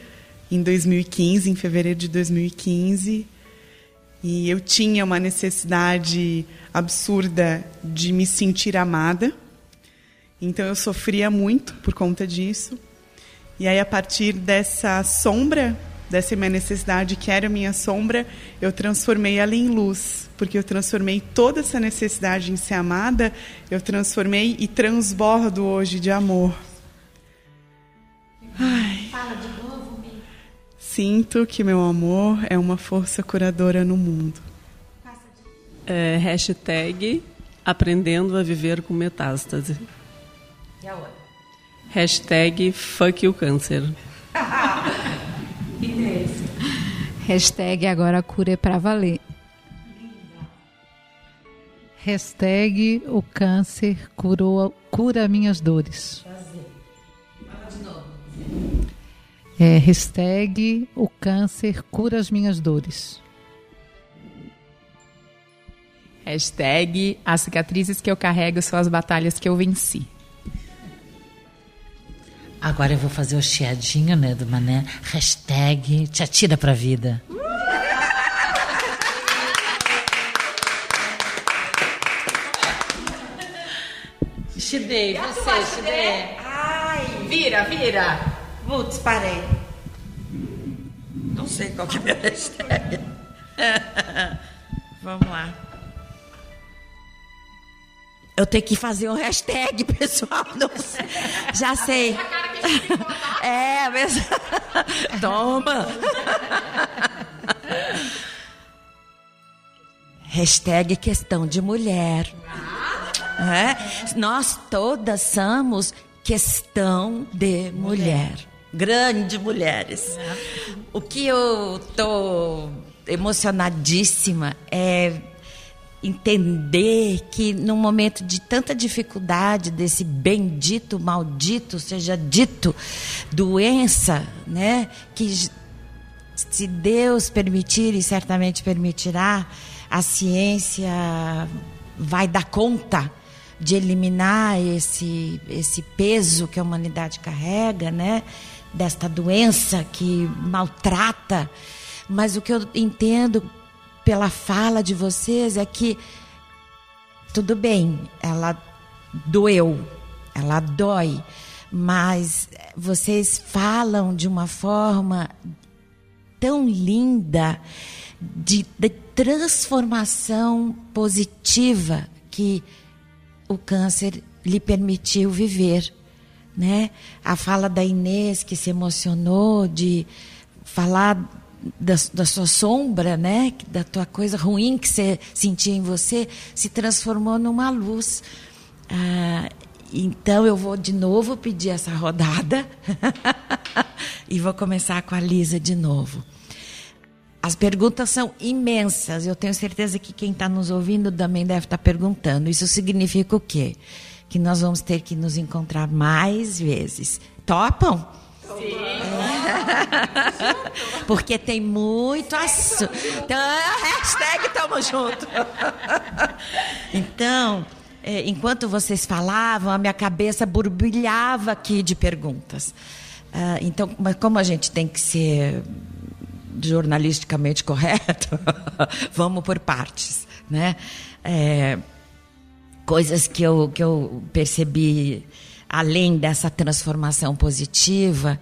em 2015, em fevereiro de 2015. E eu tinha uma necessidade absurda de me sentir amada. Então eu sofria muito por conta disso. E aí, a partir dessa sombra, dessa minha necessidade, que era minha sombra, eu transformei ela em luz. Porque eu transformei toda essa necessidade em ser amada, eu transformei e transbordo hoje de amor. Ai. Sinto que meu amor é uma força curadora no mundo. É, hashtag aprendendo a viver com metástase. E a outra? Hashtag fuck you câncer. Hashtag agora a cura é pra valer. Hashtag o câncer curou, cura minhas dores. É, hashtag o câncer cura as minhas dores. Hashtag as cicatrizes que eu carrego são as batalhas que eu venci. Agora eu vou fazer o chiadinho, né, do Mané. Hashtag te atira pra vida. Chidei, você, Chidei. Ai, Vira, vira! Putz, parei. Não sei qual que é a minha hashtag. Vamos lá. Eu tenho que fazer um hashtag, pessoal. Não. Já sei. É, mas... Toma. Hashtag questão de mulher. É? Nós todas somos questão de mulher. Grande mulheres. O que eu tô emocionadíssima é entender que num momento de tanta dificuldade desse bendito maldito seja dito doença, né, que se Deus permitir e certamente permitirá, a ciência vai dar conta de eliminar esse esse peso que a humanidade carrega, né, desta doença que maltrata. Mas o que eu entendo pela fala de vocês é que tudo bem, ela doeu, ela dói, mas vocês falam de uma forma tão linda de, de transformação positiva que o câncer lhe permitiu viver, né? A fala da Inês que se emocionou de falar da, da, sua sombra, né, da tua coisa ruim que você sentia em você, se transformou numa luz. Ah, então eu vou de novo pedir essa rodada e vou começar com a Lisa de novo. As perguntas são imensas. Eu tenho certeza que quem está nos ouvindo também deve estar tá perguntando. Isso significa o quê? Que nós vamos ter que nos encontrar mais vezes. Topam? Sim. Porque tem muito assunto. Então, hashtag tamo junto. Então, é, enquanto vocês falavam, a minha cabeça borbulhava aqui de perguntas. Ah, então, como a gente tem que ser jornalisticamente correto, vamos por partes, né? É, coisas que eu, que eu percebi além dessa transformação positiva,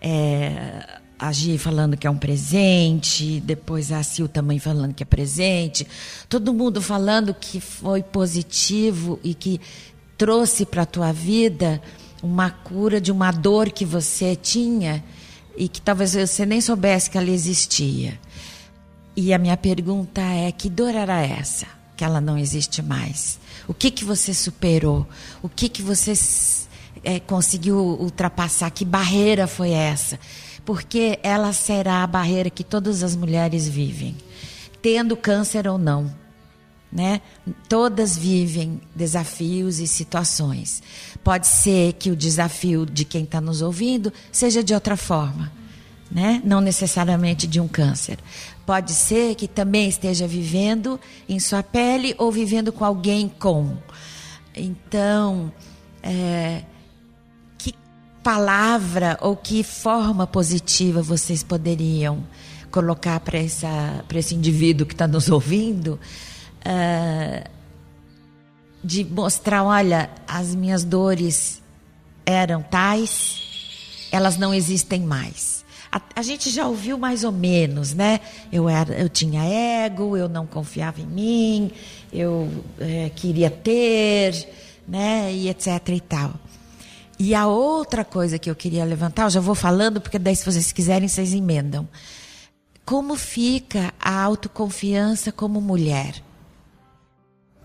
é, a Gi falando que é um presente, depois a Sil também falando que é presente, todo mundo falando que foi positivo e que trouxe para a tua vida uma cura de uma dor que você tinha e que talvez você nem soubesse que ela existia. E a minha pergunta é: que dor era essa? Que ela não existe mais? O que que você superou? O que que você é, conseguiu ultrapassar? Que barreira foi essa? Porque ela será a barreira que todas as mulheres vivem, tendo câncer ou não. Né? Todas vivem desafios e situações. Pode ser que o desafio de quem está nos ouvindo seja de outra forma, né? não necessariamente de um câncer. Pode ser que também esteja vivendo em sua pele ou vivendo com alguém com. Então, é, palavra ou que forma positiva vocês poderiam colocar para esse indivíduo que está nos ouvindo? Uh, de mostrar, olha, as minhas dores eram tais, elas não existem mais. A, a, gente já ouviu mais ou menos, né? Eu, era, eu tinha ego, eu não confiava em mim, eu é, queria ter, né? E etc e tal. E a outra coisa que eu queria levantar, eu já vou falando, porque daí, se vocês quiserem, vocês emendam. Como fica a autoconfiança como mulher?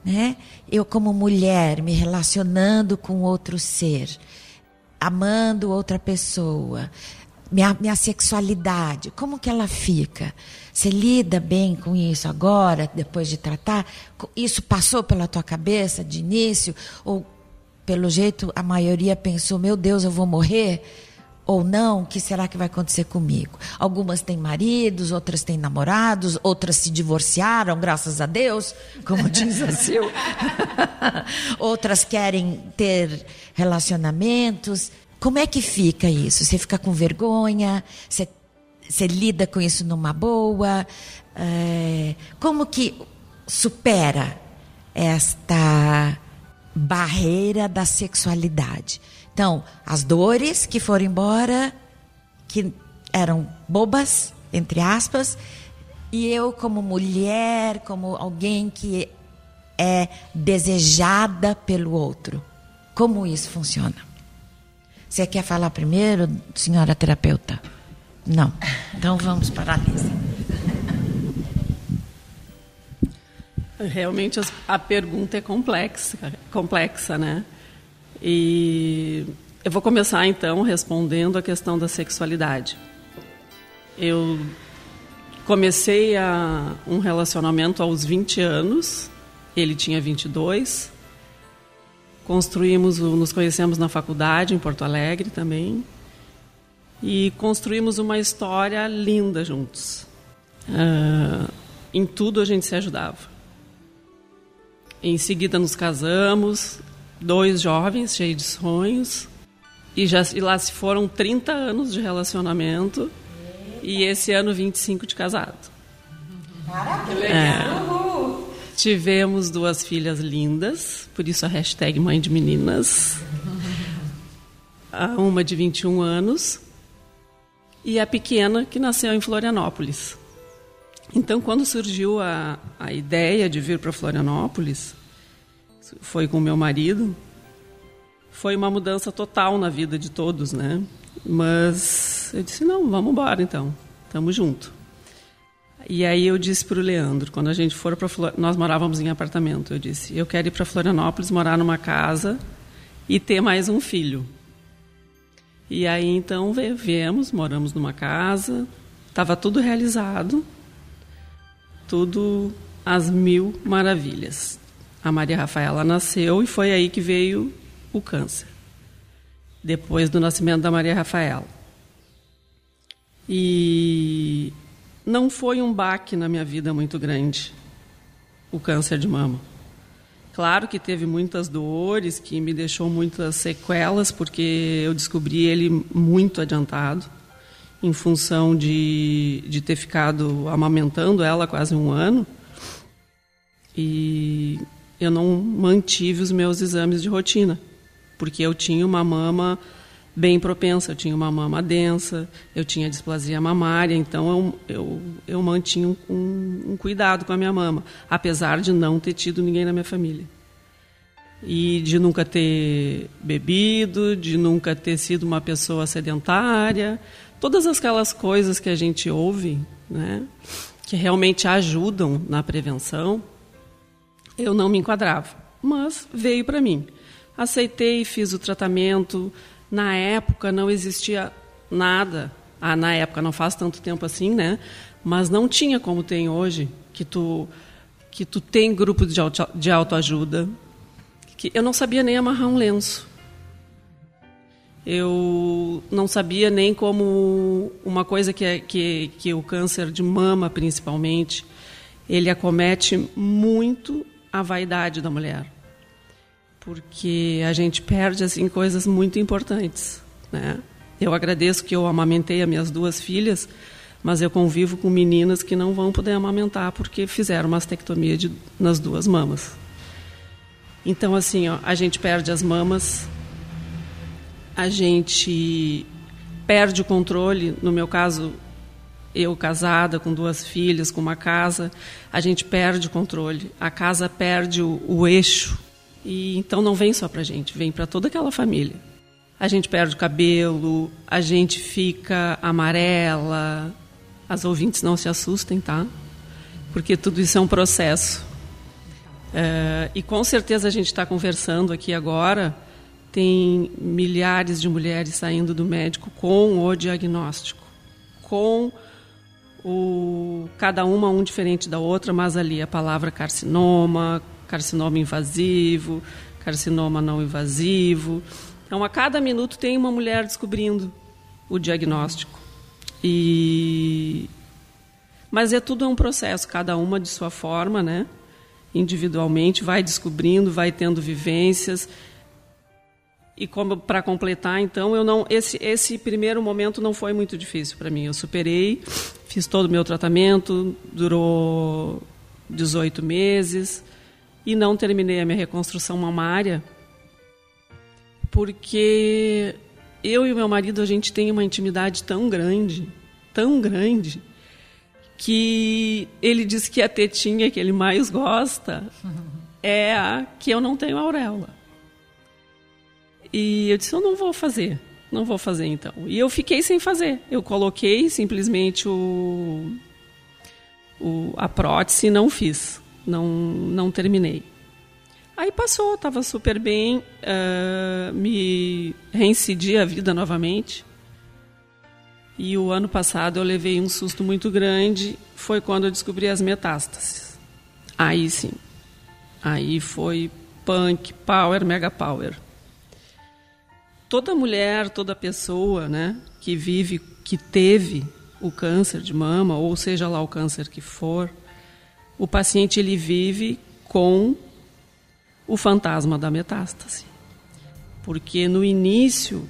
Né? Eu, como mulher, me relacionando com outro ser, amando outra pessoa, minha, minha sexualidade, como que ela fica? Você lida bem com isso agora, depois de tratar? Isso passou pela tua cabeça de início? Ou pelo jeito a maioria pensou: meu Deus, eu vou morrer? Ou não, o que será que vai acontecer comigo? Algumas têm maridos, outras têm namorados, outras se divorciaram, graças a Deus, como diz a Sil. outras querem ter relacionamentos. Como é que fica isso? Você fica com vergonha? Você, você lida com isso numa boa? É, como que supera esta barreira da sexualidade. Então, as dores que foram embora, que eram bobas, entre aspas, e eu, como mulher, como alguém que é desejada pelo outro. Como isso funciona? Você quer falar primeiro, senhora terapeuta? Não. Então vamos para a Lisa. Realmente a pergunta é complexa, complexa, né? E eu vou começar então respondendo a questão da sexualidade. Eu comecei a, um relacionamento aos 20 anos ele tinha 22. Construímos, nos conhecemos na faculdade em Porto Alegre também. E construímos uma história linda juntos. Uh, em tudo a gente se ajudava. Em seguida nos casamos, dois jovens cheios de sonhos. E, já, e lá se foram 30 anos de relacionamento. E esse ano 25 de casado. Parabéns! É. Tivemos duas filhas lindas, por isso a hashtag Mãe de Meninas. Uma de 21 anos e a pequena que nasceu em Florianópolis. Então, quando surgiu a, a ideia de vir para Florianópolis, foi com meu marido, foi uma mudança total na vida de todos, né? Mas eu disse, não, vamos embora então, estamos juntos. E aí eu disse para o Leandro, quando a gente for para nós morávamos em apartamento, eu disse, eu quero ir para Florianópolis, morar numa casa e ter mais um filho. E aí então viemos, moramos numa casa, estava tudo realizado, tudo às mil maravilhas. A Maria Rafaela nasceu e foi aí que veio o câncer, depois do nascimento da Maria Rafaela. E não foi um baque na minha vida muito grande, o câncer de mama. Claro que teve muitas dores, que me deixou muitas sequelas, porque eu descobri ele muito adiantado, em função de, de ter ficado amamentando ela quase um ano. E eu não mantive os meus exames de rotina, porque eu tinha uma mama bem propensa. Eu tinha uma mama densa, eu tinha displasia mamária, então eu, eu, eu mantinha um, um, um cuidado com a minha mama, apesar de não ter tido ninguém na minha família. E de nunca ter bebido, de nunca ter sido uma pessoa sedentária, todas aquelas coisas que a gente ouve, né, que realmente ajudam na prevenção, eu não me enquadrava. Mas veio para mim. Aceitei, fiz o tratamento, na época não existia nada. Ah, na época não faz tanto tempo assim, né? Mas não tinha como tem hoje, que tu que tu tem grupo de, auto, de autoajuda. Que eu não sabia nem amarrar um lenço. Eu não sabia nem como uma coisa que, é, que, que o câncer de mama, principalmente, ele acomete muito a vaidade da mulher porque a gente perde assim coisas muito importantes, né? Eu agradeço que eu amamentei as minhas duas filhas, mas eu convivo com meninas que não vão poder amamentar porque fizeram mastectomia de, nas duas mamas. Então assim, ó, a gente perde as mamas, a gente perde o controle, no meu caso, eu casada com duas filhas, com uma casa, a gente perde o controle, a casa perde o, o eixo e então não vem só para a gente, vem para toda aquela família. A gente perde o cabelo, a gente fica amarela. As ouvintes não se assustem, tá? Porque tudo isso é um processo. É, e com certeza a gente está conversando aqui agora. Tem milhares de mulheres saindo do médico com o diagnóstico, com o cada uma um diferente da outra, mas ali a palavra carcinoma, carcinoma invasivo, carcinoma não invasivo. Então, a cada minuto tem uma mulher descobrindo o diagnóstico. E mas é tudo um processo, cada uma de sua forma, né? Individualmente vai descobrindo, vai tendo vivências. E como para completar, então, eu não esse esse primeiro momento não foi muito difícil para mim. Eu superei, fiz todo o meu tratamento, durou 18 meses e não terminei a minha reconstrução mamária porque eu e o meu marido a gente tem uma intimidade tão grande, tão grande, que ele diz que a tetinha que ele mais gosta é a que eu não tenho auréola. E eu disse, eu não vou fazer, não vou fazer então. E eu fiquei sem fazer. Eu coloquei simplesmente o, o a prótese e não fiz não, não terminei. Aí passou, estava super bem, uh, me reincidi a vida novamente. E o ano passado eu levei um susto muito grande, foi quando eu descobri as metástases. Aí sim, Aí foi punk, power, mega power. Toda mulher, toda pessoa, né, que vive, que teve o câncer de mama, ou seja lá o câncer que for, o paciente ele vive com o fantasma da metástase. Porque no início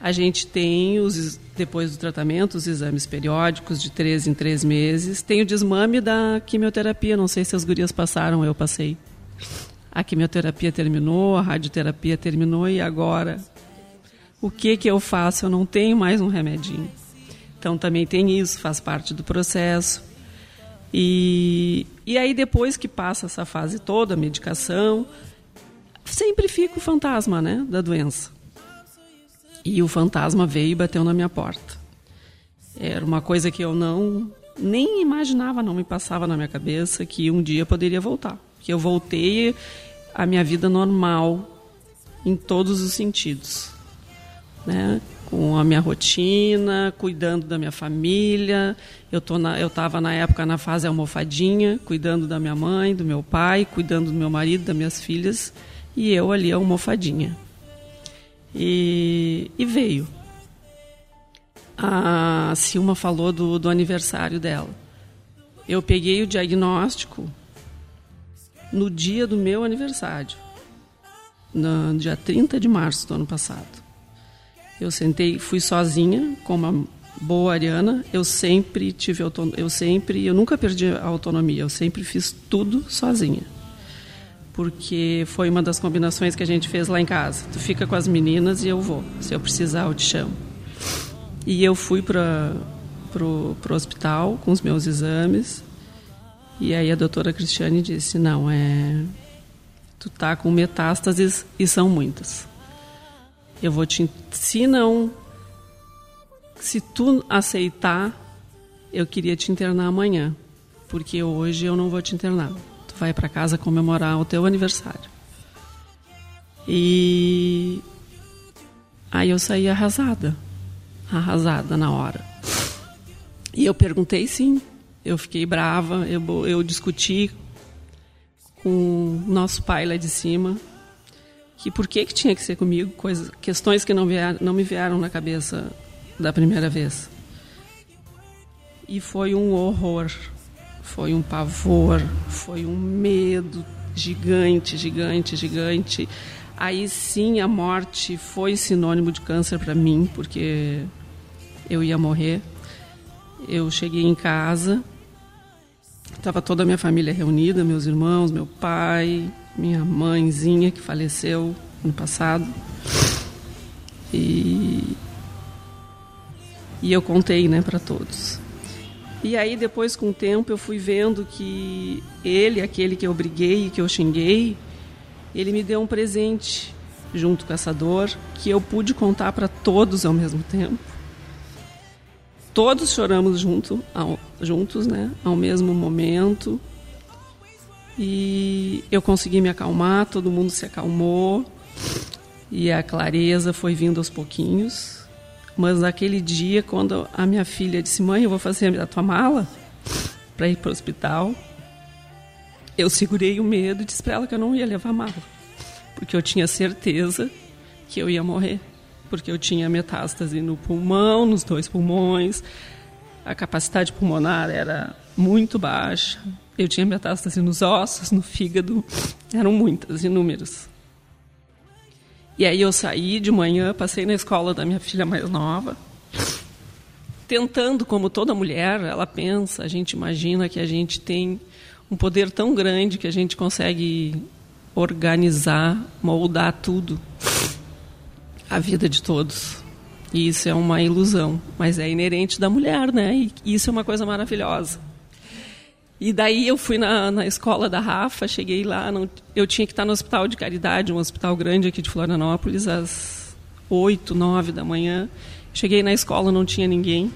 a gente tem, os, depois do tratamento, os exames periódicos de três em três meses. Tem o desmame da quimioterapia. Não sei se as gurias passaram, eu passei. A quimioterapia terminou, a radioterapia terminou e agora o que que eu faço? Eu não tenho mais um remedinho. Então também tem isso, faz parte do processo. E, e aí depois que passa essa fase toda, a medicação, sempre fica o fantasma, né, da doença. E o fantasma veio e bateu na minha porta. Era uma coisa que eu não nem imaginava, não me passava na minha cabeça que um dia poderia voltar. Que eu voltei à minha vida normal em todos os sentidos, né? Com a minha rotina, cuidando da minha família. Eu tô na, eu estava na época na fase almofadinha, cuidando da minha mãe, do meu pai, cuidando do meu marido, das minhas filhas, e eu ali almofadinha. E, e veio. A Silma falou do, do aniversário dela. Eu peguei o diagnóstico no dia do meu aniversário, no dia 30 de março do ano passado. Eu sentei, fui sozinha, como uma boa ariana, eu sempre tive autonomia, eu sempre, eu nunca perdi a autonomia, eu sempre fiz tudo sozinha porque foi uma das combinações que a gente fez lá em casa. Tu fica com as meninas e eu vou. Se eu precisar, eu te chamo. E eu fui para pro, pro hospital com os meus exames. E aí a doutora Cristiane disse: "Não, é tu tá com metástases e são muitas. Eu vou te se não se tu aceitar, eu queria te internar amanhã, porque hoje eu não vou te internar vai para casa comemorar o teu aniversário. E aí eu saí arrasada, arrasada na hora. E eu perguntei sim, eu fiquei brava, eu, eu discuti com nosso pai lá de cima que por que, que tinha que ser comigo, coisas, questões que não, não me vieram na cabeça da primeira vez. E foi um horror, foi um pavor, foi um medo gigante, gigante, gigante. Aí sim a morte foi sinônimo de câncer para mim, porque eu ia morrer. Eu cheguei em casa, estava toda a minha família reunida, meus irmãos, meu pai, minha mãezinha que faleceu ano passado. E, e eu contei, né, para todos. E aí depois com o tempo eu fui vendo que ele, aquele que eu briguei e que eu xinguei, ele me deu um presente junto com essa dor que eu pude contar para todos ao mesmo tempo. Todos choramos junto, ao, juntos, né, ao mesmo momento. E eu consegui me acalmar, todo mundo se acalmou. E a clareza foi vindo aos pouquinhos. Mas naquele dia, quando a minha filha disse: Mãe, eu vou fazer a tua mala para ir para o hospital, eu segurei o medo e disse para ela que eu não ia levar mala, porque eu tinha certeza que eu ia morrer, porque eu tinha metástase no pulmão, nos dois pulmões, a capacidade pulmonar era muito baixa, eu tinha metástase nos ossos, no fígado, eram muitas, inúmeras. E aí eu saí de manhã, passei na escola da minha filha mais nova, tentando, como toda mulher, ela pensa, a gente imagina que a gente tem um poder tão grande que a gente consegue organizar, moldar tudo, a vida de todos. E isso é uma ilusão, mas é inerente da mulher, né? E isso é uma coisa maravilhosa. E daí eu fui na, na escola da Rafa, cheguei lá, não, eu tinha que estar no hospital de caridade, um hospital grande aqui de Florianópolis, às oito, nove da manhã. Cheguei na escola, não tinha ninguém.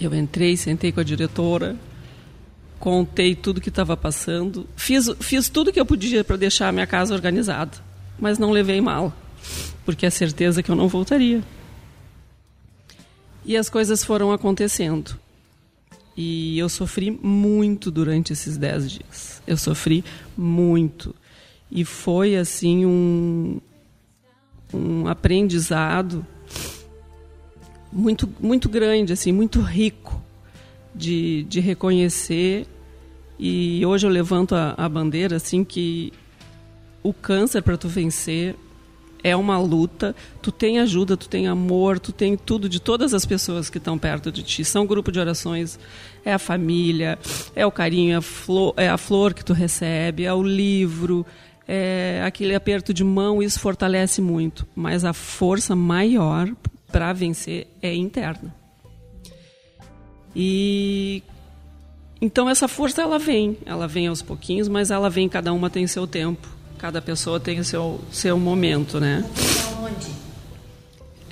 Eu entrei, sentei com a diretora, contei tudo que estava passando, fiz, fiz tudo que eu podia para deixar a minha casa organizada, mas não levei mal, porque é certeza que eu não voltaria. E as coisas foram acontecendo. E eu sofri muito durante esses dez dias. Eu sofri muito. E foi, assim, um, um aprendizado muito, muito grande, assim, muito rico de, de reconhecer. E hoje eu levanto a, a bandeira, assim, que o câncer para tu vencer é uma luta. Tu tem ajuda, tu tem amor, tu tem tudo de todas as pessoas que estão perto de ti. São grupo de orações, é a família, é o carinho, é a flor, é a flor que tu recebe, é o livro, é aquele aperto de mão. Isso fortalece muito. Mas a força maior para vencer é interna. E então essa força ela vem, ela vem aos pouquinhos, mas ela vem, cada uma tem seu tempo. Cada pessoa tem o seu, seu momento, né?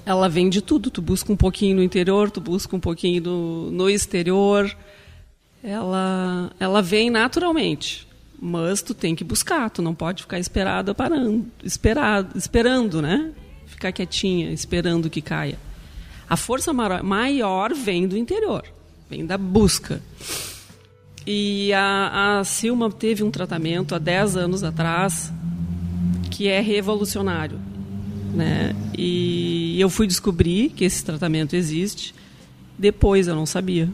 Ela vem de tudo. Tu busca um pouquinho no interior, tu busca um pouquinho no, no exterior. Ela, ela vem naturalmente, mas tu tem que buscar. Tu não pode ficar esperada parando, esperado, esperando, né? Ficar quietinha, esperando que caia. A força maior vem do interior, vem da busca. E a, a Silma teve um tratamento há 10 anos atrás que é revolucionário. Né? E eu fui descobrir que esse tratamento existe, depois eu não sabia.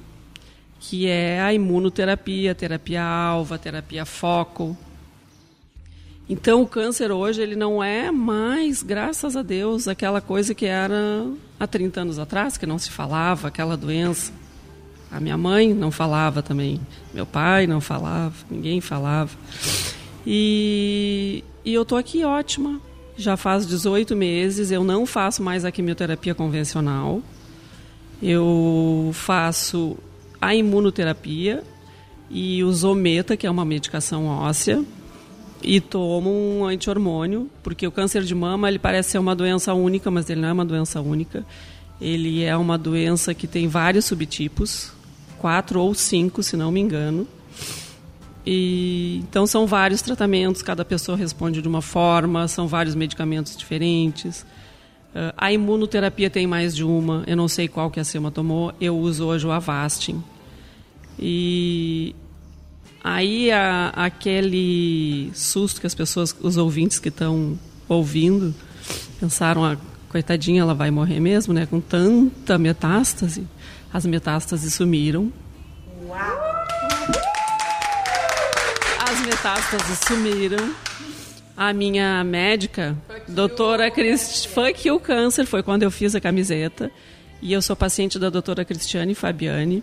Que é a imunoterapia, terapia alva, terapia foco. Então o câncer hoje ele não é mais, graças a Deus, aquela coisa que era há 30 anos atrás, que não se falava, aquela doença. A minha mãe não falava também, meu pai não falava, ninguém falava. E, e eu tô aqui ótima. Já faz 18 meses, eu não faço mais a quimioterapia convencional. Eu faço a imunoterapia e o Zometa, que é uma medicação óssea, e tomo um anti-hormônio, porque o câncer de mama ele parece ser uma doença única, mas ele não é uma doença única. Ele é uma doença que tem vários subtipos quatro ou cinco, se não me engano. E, então são vários tratamentos, cada pessoa responde de uma forma, são vários medicamentos diferentes. Uh, a imunoterapia tem mais de uma, eu não sei qual que a Selma tomou, eu uso hoje o Avastin. E aí a, aquele susto que as pessoas, os ouvintes que estão ouvindo, pensaram, ah, coitadinha, ela vai morrer mesmo, né, com tanta metástase as metástases sumiram. Uau. As metástases sumiram. A minha médica, fuck doutora Crist... Fuck you câncer, foi quando eu fiz a camiseta. E eu sou paciente da doutora Cristiane Fabiani,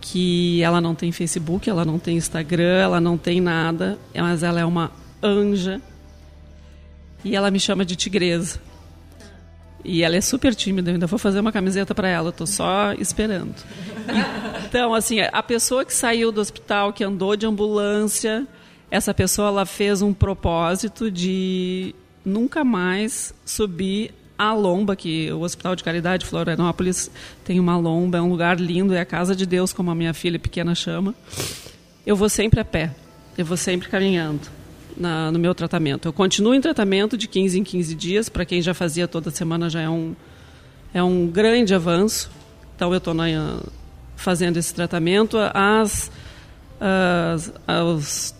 que ela não tem Facebook, ela não tem Instagram, ela não tem nada, mas ela é uma anja. E ela me chama de tigresa. E ela é super tímida, eu ainda vou fazer uma camiseta para ela, estou só esperando. Então, assim, a pessoa que saiu do hospital, que andou de ambulância, essa pessoa ela fez um propósito de nunca mais subir a lomba, que o Hospital de Caridade Florianópolis tem uma lomba, é um lugar lindo, é a casa de Deus, como a minha filha pequena chama. Eu vou sempre a pé, eu vou sempre caminhando na, no meu tratamento. Eu continuo em tratamento de 15 em 15 dias, para quem já fazia toda semana já é um, é um grande avanço. Então eu estou fazendo esse tratamento. As, as, as,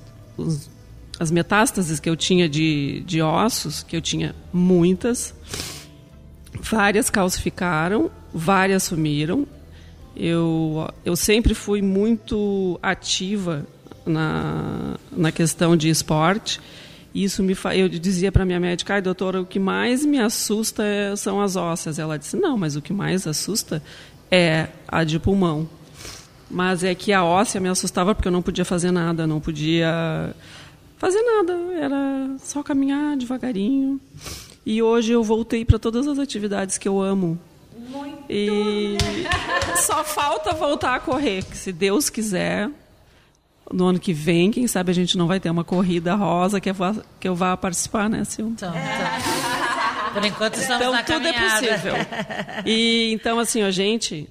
as metástases que eu tinha de, de ossos, que eu tinha muitas, várias calcificaram, várias sumiram. Eu, eu sempre fui muito ativa na, na questão de esporte. Isso me fa... eu dizia para minha médica, ai doutora, o que mais me assusta é, são as ósseas. Ela disse, não, mas o que mais assusta é a de pulmão. Mas é que a óssea me assustava porque eu não podia fazer nada, não podia fazer nada, era só caminhar devagarinho. E hoje eu voltei para todas as atividades que eu amo. Muito e só falta voltar a correr, que se Deus quiser, no ano que vem, quem sabe a gente não vai ter uma corrida rosa que eu vá, que eu vá participar, né, Silvia? Então, então. Por enquanto estamos então, na tudo é caminhada. é possível. E então assim, a gente,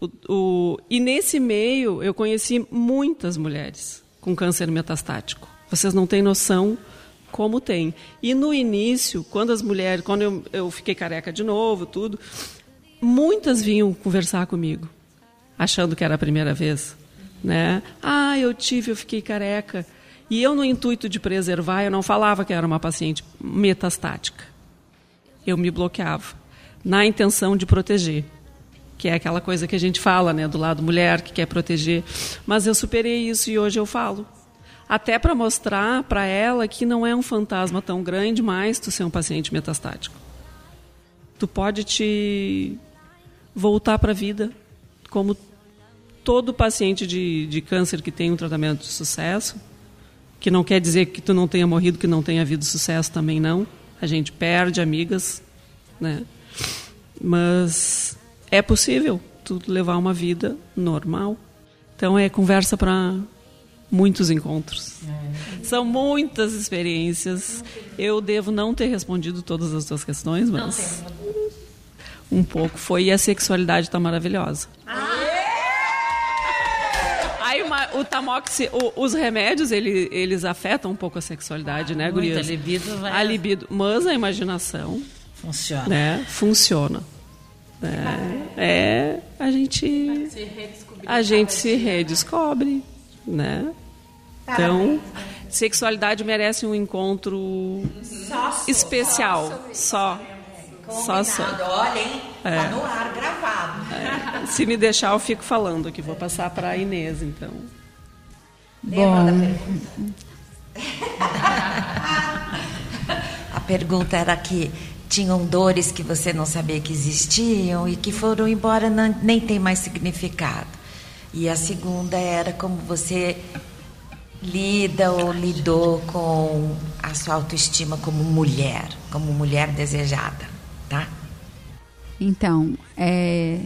o, o, e nesse meio eu conheci muitas mulheres com câncer metastático. Vocês não têm noção como tem. E no início, quando as mulheres, quando eu, eu fiquei careca de novo, tudo, muitas vinham conversar comigo achando que era a primeira vez, né? Ah, eu tive, eu fiquei careca. E eu, no intuito de preservar, eu não falava que era uma paciente metastática. Eu me bloqueava, na intenção de proteger, que é aquela coisa que a gente fala, né, do lado mulher que quer proteger. Mas eu superei isso e hoje eu falo. Até para mostrar para ela que não é um fantasma tão grande mais tu ser um paciente metastático. Tu pode te voltar para a vida, como todo paciente de, de câncer que tem um tratamento de sucesso, que não quer dizer que tu não tenha morrido, que não tenha havido sucesso também não. A gente perde amigas, né? Mas é possível tu levar uma vida normal. Então é conversa para muitos encontros. É. São muitas experiências. Eu devo não ter respondido todas as tuas questões, mas um pouco foi e a sexualidade está maravilhosa. Ah! O Tamox, o, os remédios, ele, eles afetam um pouco a sexualidade, né, Gurias? A libido vai... A libido, mas a imaginação... Funciona. Né, funciona. É, é a gente... A gente se redescobre, né? Então, sexualidade merece um encontro especial, só. Só, só. Olha, hein? É. Tá no ar gravado. É. Se me deixar, eu fico falando aqui. Vou passar para a Inês, então. Lembra Bom. da pergunta? a pergunta era que tinham dores que você não sabia que existiam e que foram embora, não, nem tem mais significado. E a segunda era como você lida ou lidou com a sua autoestima como mulher, como mulher desejada, tá? Então, é,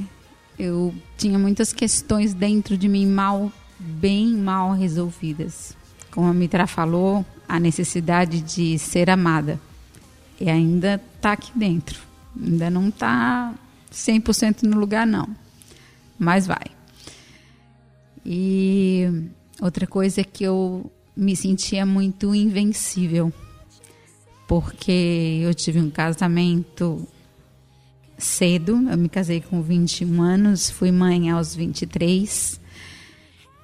eu tinha muitas questões dentro de mim mal bem mal resolvidas. Como a Mitra falou, a necessidade de ser amada. E ainda está aqui dentro. Ainda não está 100% no lugar, não. Mas vai. E outra coisa é que eu me sentia muito invencível. Porque eu tive um casamento cedo. Eu me casei com 21 anos, fui mãe aos 23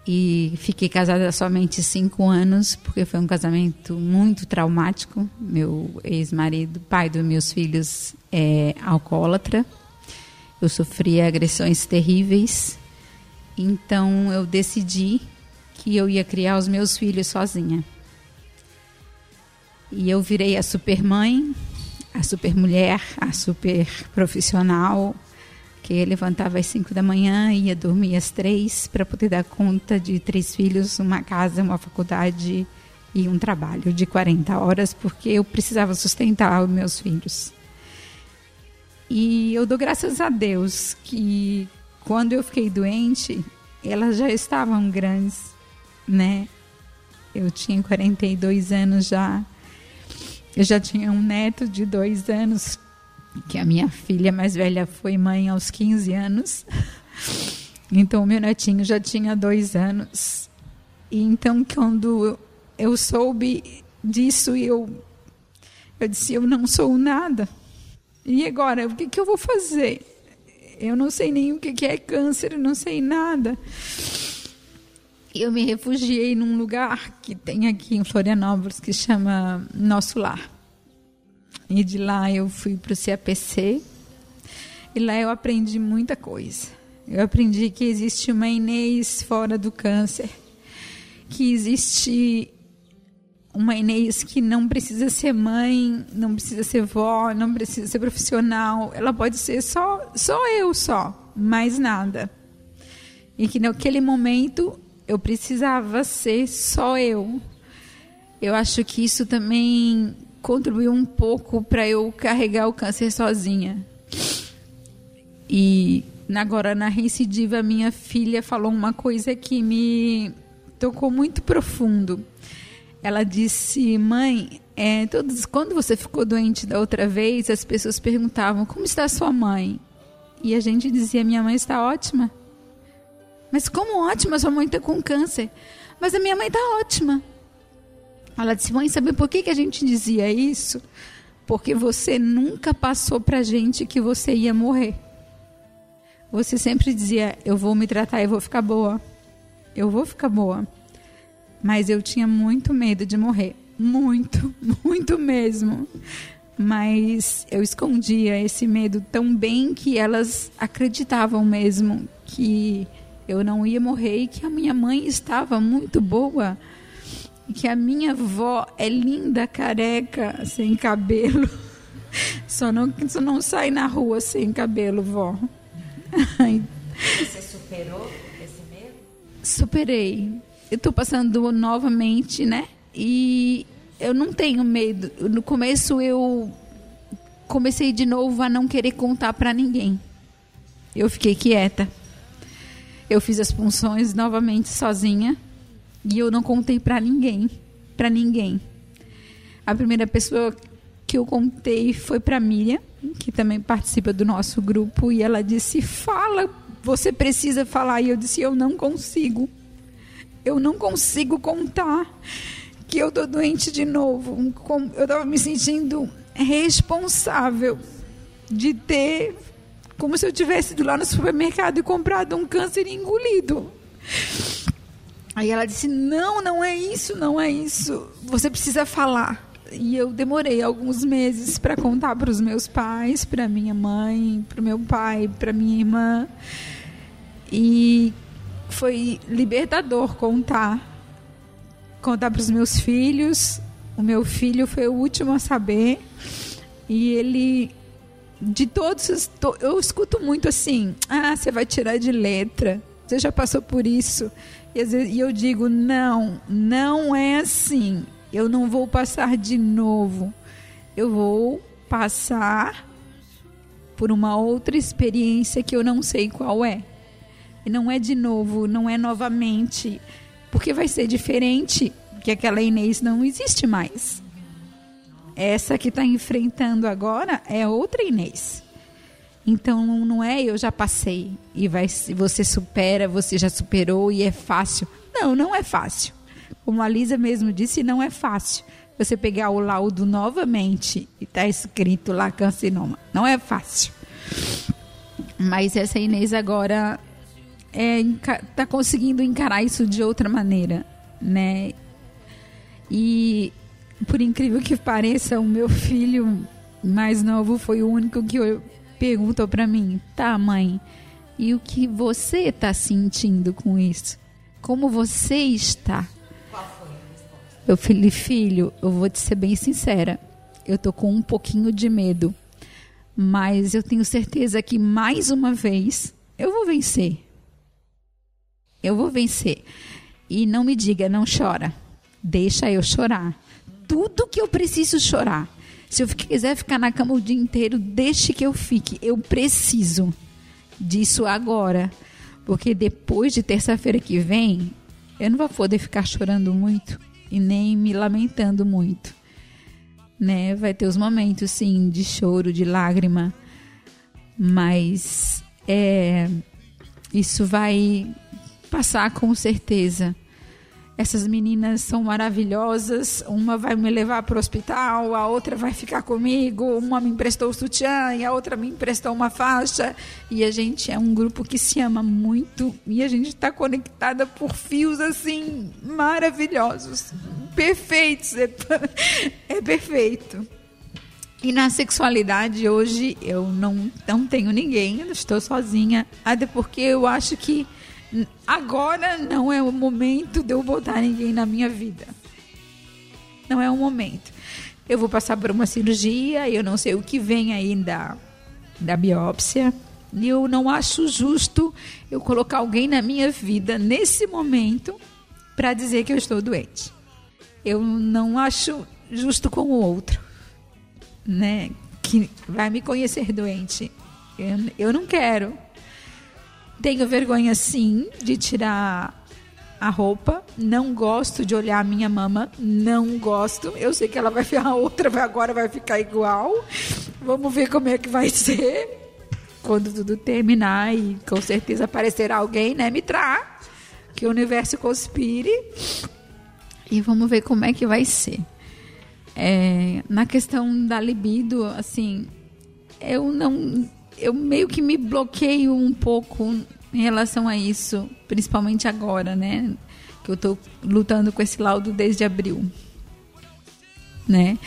e fiquei casada somente cinco anos porque foi um casamento muito traumático. Meu ex-marido, pai dos meus filhos, é alcoólatra. Eu sofria agressões terríveis. Então eu decidi que eu ia criar os meus filhos sozinha. E eu virei a super mãe, a super mulher, a super profissional, que levantava às 5 da manhã e ia dormir às três para poder dar conta de três filhos, uma casa, uma faculdade e um trabalho de 40 horas, porque eu precisava sustentar os meus filhos. E eu dou graças a Deus que quando eu fiquei doente, elas já estavam grandes, né? Eu tinha 42 anos já. Eu já tinha um neto de dois anos que a minha filha mais velha foi mãe aos 15 anos. Então, o meu netinho já tinha dois anos. E então, quando eu soube disso, eu, eu disse: Eu não sou nada. E agora, o que, que eu vou fazer? Eu não sei nem o que, que é câncer, eu não sei nada. Eu me refugiei num lugar que tem aqui em Florianópolis que chama Nosso Lar. E de lá eu fui para o CAPC e lá eu aprendi muita coisa. Eu aprendi que existe uma Inês fora do câncer, que existe uma Inês que não precisa ser mãe, não precisa ser vó, não precisa ser profissional, ela pode ser só, só eu só, mais nada. E que naquele momento eu precisava ser só eu. Eu acho que isso também contribuiu um pouco para eu carregar o câncer sozinha. E agora na recidiva minha filha falou uma coisa que me tocou muito profundo. Ela disse: "Mãe, é, todos, quando você ficou doente da outra vez, as pessoas perguntavam como está sua mãe, e a gente dizia: minha mãe está ótima. Mas como ótima? Sua mãe está com câncer. Mas a minha mãe está ótima. Ela disse: Mãe, sabe por que, que a gente dizia isso? Porque você nunca passou para a gente que você ia morrer. você sempre dizia: Eu vou me tratar e vou ficar boa. Eu vou ficar boa. Mas eu tinha muito medo de morrer. Muito, muito mesmo. Mas eu escondia esse medo tão bem que elas acreditavam mesmo que eu não ia morrer e que a minha mãe estava muito boa. E que a minha avó é linda, careca, sem cabelo. Só não, só não sai na rua sem cabelo, vó. Você superou esse medo? Superei. Eu tô passando novamente, né? E eu não tenho medo. No começo eu comecei de novo a não querer contar para ninguém. Eu fiquei quieta. Eu fiz as punções novamente sozinha e eu não contei para ninguém, para ninguém. A primeira pessoa que eu contei foi para Miriam, que também participa do nosso grupo, e ela disse: "Fala, você precisa falar". E eu disse: "Eu não consigo. Eu não consigo contar que eu tô doente de novo. Eu estava me sentindo responsável de ter como se eu tivesse ido lá no supermercado e comprado um câncer e engolido. Aí ela disse: Não, não é isso, não é isso. Você precisa falar. E eu demorei alguns meses para contar para os meus pais, para minha mãe, para o meu pai, para minha irmã. E foi libertador contar. Contar para os meus filhos. O meu filho foi o último a saber. E ele de todos, eu escuto muito assim: ah, você vai tirar de letra, você já passou por isso. E, vezes, e eu digo: não, não é assim. Eu não vou passar de novo. Eu vou passar por uma outra experiência que eu não sei qual é. E não é de novo, não é novamente, porque vai ser diferente, que aquela Inês não existe mais. Essa que está enfrentando agora é outra Inês. Então não é eu já passei e vai você supera, você já superou e é fácil. Não, não é fácil. Como a Lisa mesmo disse, não é fácil. Você pegar o laudo novamente e está escrito lá carcinoma. Não é fácil. Mas essa Inês agora está é, tá conseguindo encarar isso de outra maneira, né? E por incrível que pareça, o meu filho mais novo foi o único que perguntou para mim: "Tá, mãe, e o que você está sentindo com isso? Como você está?" Eu falei: "Filho, eu vou te ser bem sincera. Eu tô com um pouquinho de medo, mas eu tenho certeza que mais uma vez eu vou vencer. Eu vou vencer. E não me diga, não chora. Deixa eu chorar tudo que eu preciso chorar. Se eu quiser ficar na cama o dia inteiro, deixe que eu fique. Eu preciso disso agora. Porque depois de terça-feira que vem, eu não vou poder ficar chorando muito e nem me lamentando muito. Né? Vai ter os momentos, sim, de choro, de lágrima. Mas é, isso vai passar com certeza. Essas meninas são maravilhosas. Uma vai me levar para o hospital, a outra vai ficar comigo. Uma me emprestou o sutiã e a outra me emprestou uma faixa. E a gente é um grupo que se ama muito e a gente está conectada por fios assim maravilhosos, perfeitos. É, é perfeito. E na sexualidade hoje eu não, não tenho ninguém, estou sozinha. Até porque eu acho que agora não é o momento de eu botar ninguém na minha vida. Não é o momento. Eu vou passar por uma cirurgia, eu não sei o que vem aí da, da biópsia. E eu não acho justo eu colocar alguém na minha vida nesse momento para dizer que eu estou doente. Eu não acho justo com o outro, né? Que vai me conhecer doente. Eu, eu não quero. Tenho vergonha sim de tirar a roupa. Não gosto de olhar a minha mama. Não gosto. Eu sei que ela vai ficar outra, agora vai ficar igual. Vamos ver como é que vai ser quando tudo terminar e com certeza aparecerá alguém, né? Me tra que o universo conspire e vamos ver como é que vai ser. É, na questão da libido, assim, eu não eu meio que me bloqueio um pouco em relação a isso, principalmente agora, né? Que eu tô lutando com esse laudo desde abril. Né?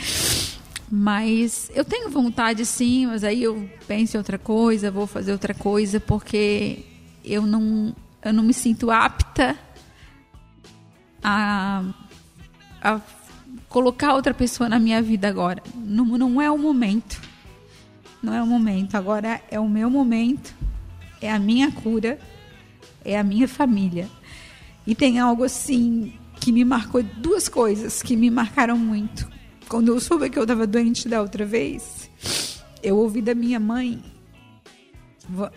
Mas eu tenho vontade sim, mas aí eu penso em outra coisa, vou fazer outra coisa, porque eu não, eu não me sinto apta a, a colocar outra pessoa na minha vida agora. Não, não é o momento. Não é o momento. Agora é o meu momento, é a minha cura, é a minha família. E tem algo assim que me marcou, duas coisas que me marcaram muito quando eu soube que eu estava doente da outra vez, eu ouvi da minha mãe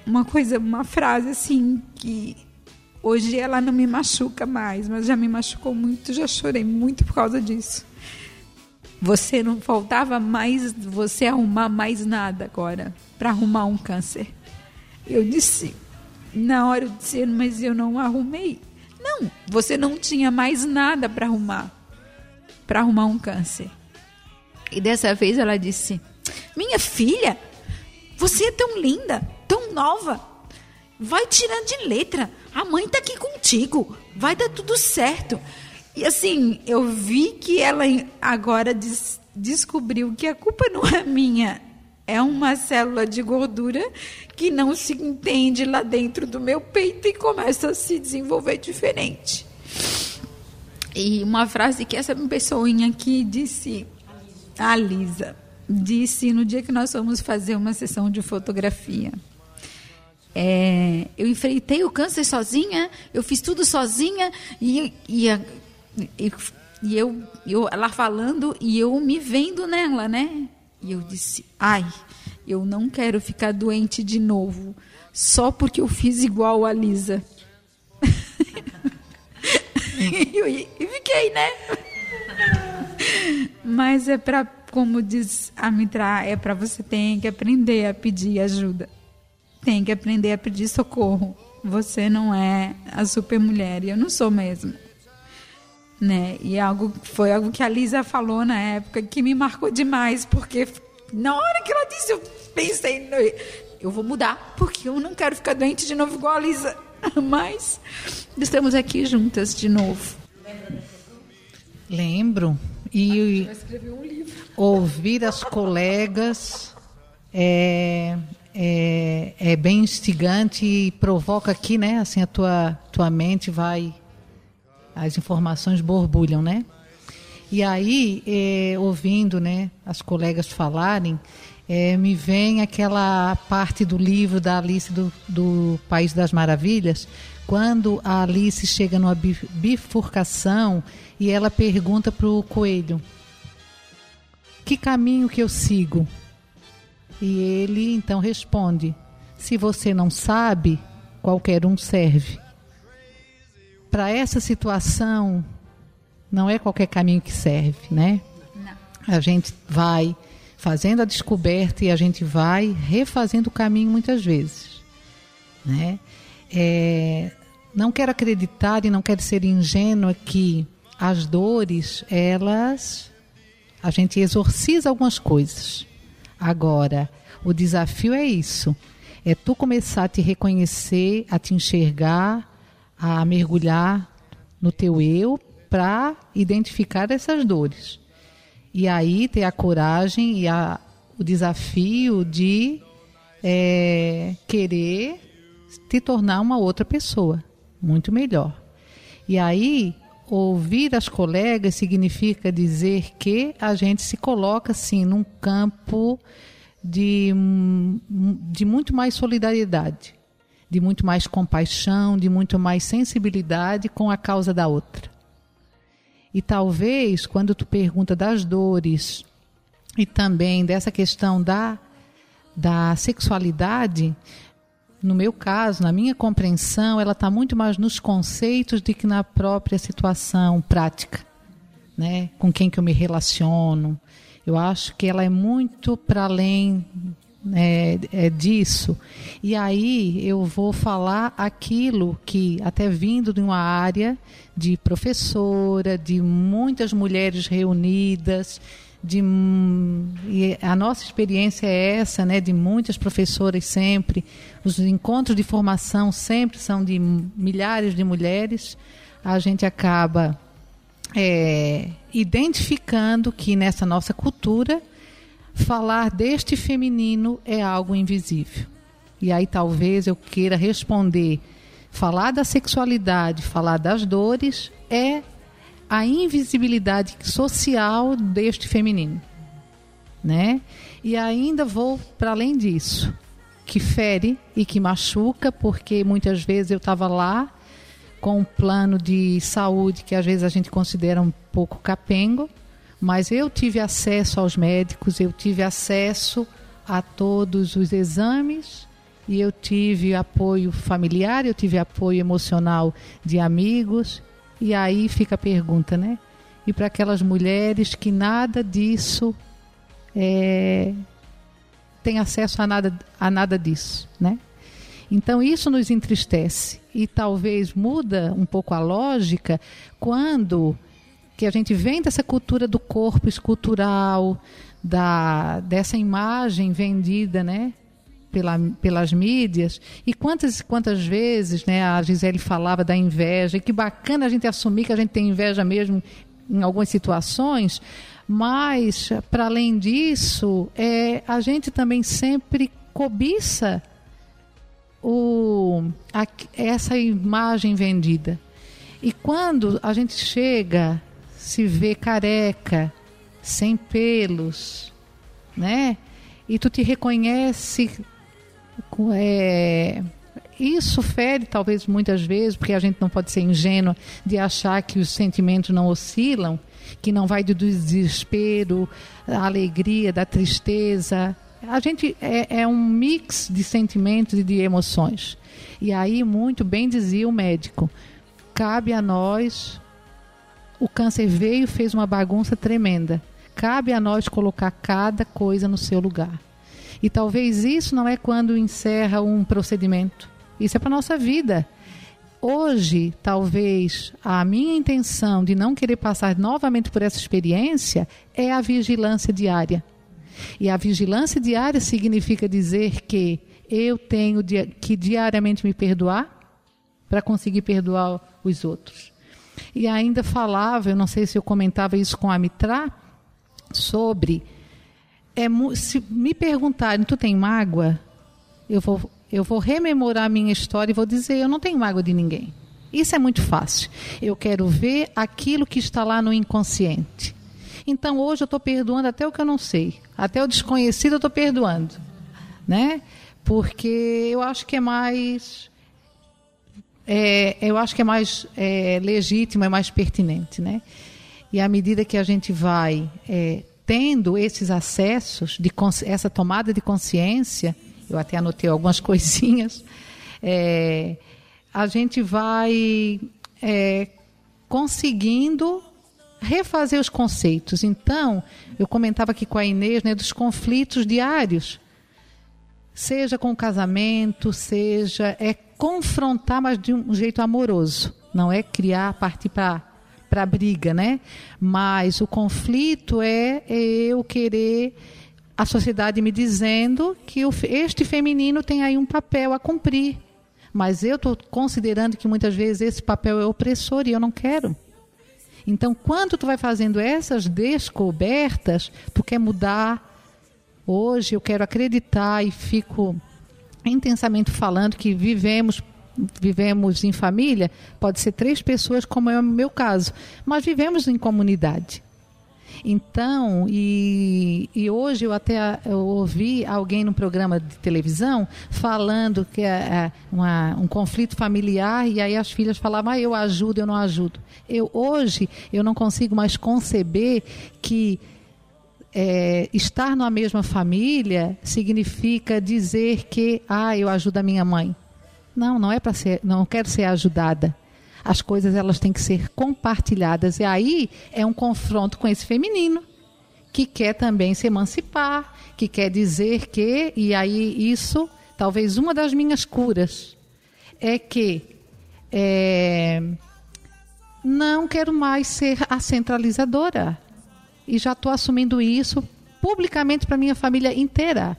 uma coisa, uma frase assim que hoje ela não me machuca mais, mas já me machucou muito, já chorei muito por causa disso. Você não faltava mais você arrumar mais nada agora para arrumar um câncer. Eu disse, na hora eu disse, mas eu não arrumei. Não, você não tinha mais nada para arrumar, para arrumar um câncer. E dessa vez ela disse: Minha filha, você é tão linda, tão nova. Vai tirar de letra. A mãe tá aqui contigo. Vai dar tudo certo. E assim, eu vi que ela agora des descobriu que a culpa não é minha. É uma célula de gordura que não se entende lá dentro do meu peito e começa a se desenvolver diferente. E uma frase que essa pessoinha aqui disse a Lisa disse no dia que nós fomos fazer uma sessão de fotografia. É, eu enfrentei o câncer sozinha, eu fiz tudo sozinha e, e, e, e eu, eu ela falando e eu me vendo nela, né? E eu disse, ai, eu não quero ficar doente de novo só porque eu fiz igual a Lisa. e, fiquei, né? Mas é para, como diz a Mitra, é para você tem que aprender a pedir ajuda. Tem que aprender a pedir socorro. Você não é a super mulher e eu não sou mesmo. Né? E algo foi algo que a Lisa falou na época que me marcou demais, porque na hora que ela disse, eu pensei, eu vou mudar, porque eu não quero ficar doente de novo igual a Lisa. Mas estamos aqui juntas de novo. Lembro. E ouvir as colegas é, é, é, bem instigante e provoca aqui, né? Assim, a tua, tua mente vai. As informações borbulham, né? E aí, é, ouvindo né, as colegas falarem, é, me vem aquela parte do livro da Alice do, do País das Maravilhas, quando a Alice chega numa bifurcação e ela pergunta para o coelho: Que caminho que eu sigo? E ele então responde: Se você não sabe, qualquer um serve. Para essa situação, não é qualquer caminho que serve, né? Não. A gente vai fazendo a descoberta e a gente vai refazendo o caminho muitas vezes, né? É, não quero acreditar e não quero ser ingênua que as dores, elas a gente exorciza algumas coisas. Agora, o desafio é isso. É tu começar a te reconhecer, a te enxergar, a mergulhar no teu eu para identificar essas dores. E aí ter a coragem e a, o desafio de é, querer te tornar uma outra pessoa, muito melhor. E aí ouvir as colegas significa dizer que a gente se coloca assim num campo de, de muito mais solidariedade, de muito mais compaixão, de muito mais sensibilidade com a causa da outra. E talvez quando tu pergunta das dores e também dessa questão da da sexualidade, no meu caso, na minha compreensão, ela está muito mais nos conceitos do que na própria situação prática, né? Com quem que eu me relaciono. Eu acho que ela é muito para além é, é, disso. E aí eu vou falar aquilo que, até vindo de uma área de professora, de muitas mulheres reunidas, de e a nossa experiência é essa, né, de muitas professoras sempre, os encontros de formação sempre são de milhares de mulheres, a gente acaba é, identificando que nessa nossa cultura falar deste feminino é algo invisível. E aí talvez eu queira responder, falar da sexualidade, falar das dores é a invisibilidade social deste feminino, né? E ainda vou para além disso, que fere e que machuca, porque muitas vezes eu estava lá com um plano de saúde que às vezes a gente considera um pouco capengo, mas eu tive acesso aos médicos, eu tive acesso a todos os exames e eu tive apoio familiar, eu tive apoio emocional de amigos, e aí fica a pergunta, né? E para aquelas mulheres que nada disso é, tem acesso a nada, a nada disso, né? Então isso nos entristece e talvez muda um pouco a lógica quando que a gente vem dessa cultura do corpo escultural, da dessa imagem vendida, né, pela, pelas mídias. E quantas quantas vezes né, a Gisele falava da inveja, e que bacana a gente assumir que a gente tem inveja mesmo em algumas situações, mas, para além disso, é, a gente também sempre cobiça o, a, essa imagem vendida. E quando a gente chega, se vê careca, sem pelos, né? E tu te reconhece é, isso fere talvez muitas vezes, porque a gente não pode ser ingênua de achar que os sentimentos não oscilam, que não vai do desespero, da alegria, da tristeza. A gente é, é um mix de sentimentos e de emoções. E aí, muito bem dizia o médico, cabe a nós. O câncer veio, fez uma bagunça tremenda. Cabe a nós colocar cada coisa no seu lugar. E talvez isso não é quando encerra um procedimento. Isso é para nossa vida. Hoje, talvez a minha intenção de não querer passar novamente por essa experiência é a vigilância diária. E a vigilância diária significa dizer que eu tenho que diariamente me perdoar para conseguir perdoar os outros. E ainda falava, eu não sei se eu comentava isso com a Mitra, sobre é, se me perguntarem, tu tem mágoa? Eu vou, eu vou rememorar a minha história e vou dizer, eu não tenho mágoa de ninguém. Isso é muito fácil. Eu quero ver aquilo que está lá no inconsciente. Então hoje eu estou perdoando até o que eu não sei. Até o desconhecido eu estou perdoando. Né? Porque eu acho que é mais. É, eu acho que é mais é, legítimo, é mais pertinente. Né? E à medida que a gente vai é, tendo esses acessos, de essa tomada de consciência, eu até anotei algumas coisinhas, é, a gente vai é, conseguindo refazer os conceitos. Então, eu comentava aqui com a Inês né, dos conflitos diários. Seja com o casamento, seja é confrontar, mas de um jeito amoroso. Não é criar, partir para para briga, né? Mas o conflito é eu querer a sociedade me dizendo que este feminino tem aí um papel a cumprir. Mas eu estou considerando que muitas vezes esse papel é opressor e eu não quero. Então, quando tu vai fazendo essas descobertas, tu quer mudar. Hoje eu quero acreditar e fico intensamente falando que vivemos vivemos em família, pode ser três pessoas, como é o meu caso, mas vivemos em comunidade. Então, e, e hoje eu até eu ouvi alguém no programa de televisão falando que é, é uma, um conflito familiar e aí as filhas falavam, ah, eu ajudo, eu não ajudo. Eu hoje eu não consigo mais conceber que é, estar na mesma família significa dizer que, ah, eu ajudo a minha mãe. Não, não é para ser, não quero ser ajudada. As coisas elas têm que ser compartilhadas e aí é um confronto com esse feminino que quer também se emancipar, que quer dizer que e aí isso talvez uma das minhas curas é que é, não quero mais ser a centralizadora. E já estou assumindo isso publicamente para minha família inteira.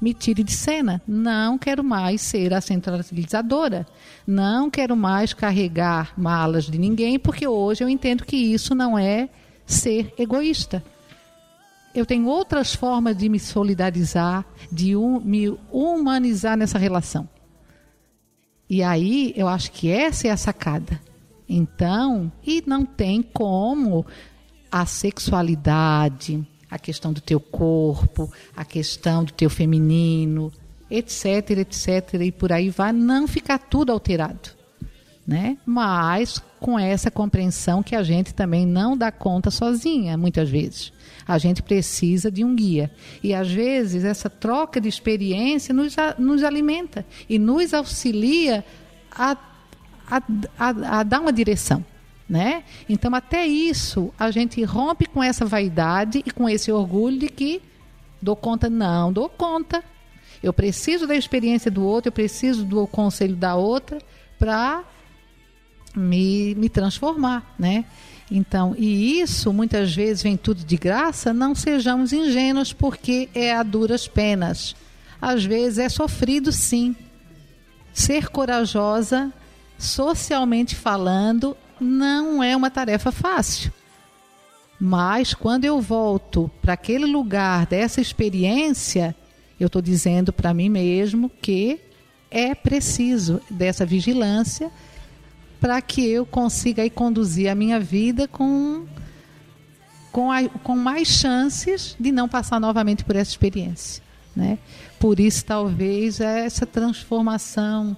Me tire de cena. Não quero mais ser a centralizadora. Não quero mais carregar malas de ninguém, porque hoje eu entendo que isso não é ser egoísta. Eu tenho outras formas de me solidarizar, de um, me humanizar nessa relação. E aí eu acho que essa é a sacada. Então, e não tem como a sexualidade, a questão do teu corpo, a questão do teu feminino, etc, etc, e por aí vai, não ficar tudo alterado. Né? Mas com essa compreensão que a gente também não dá conta sozinha, muitas vezes. A gente precisa de um guia. E às vezes essa troca de experiência nos, nos alimenta e nos auxilia a, a, a, a dar uma direção. Né? Então, até isso, a gente rompe com essa vaidade e com esse orgulho de que dou conta, não dou conta. Eu preciso da experiência do outro, eu preciso do conselho da outra para me, me transformar, né? Então, e isso muitas vezes vem tudo de graça, não sejamos ingênuos, porque é a duras penas. Às vezes é sofrido, sim. Ser corajosa, socialmente falando, não é uma tarefa fácil. Mas quando eu volto para aquele lugar dessa experiência, eu estou dizendo para mim mesmo que é preciso dessa vigilância para que eu consiga aí conduzir a minha vida com, com, a, com mais chances de não passar novamente por essa experiência. Né? Por isso, talvez, essa transformação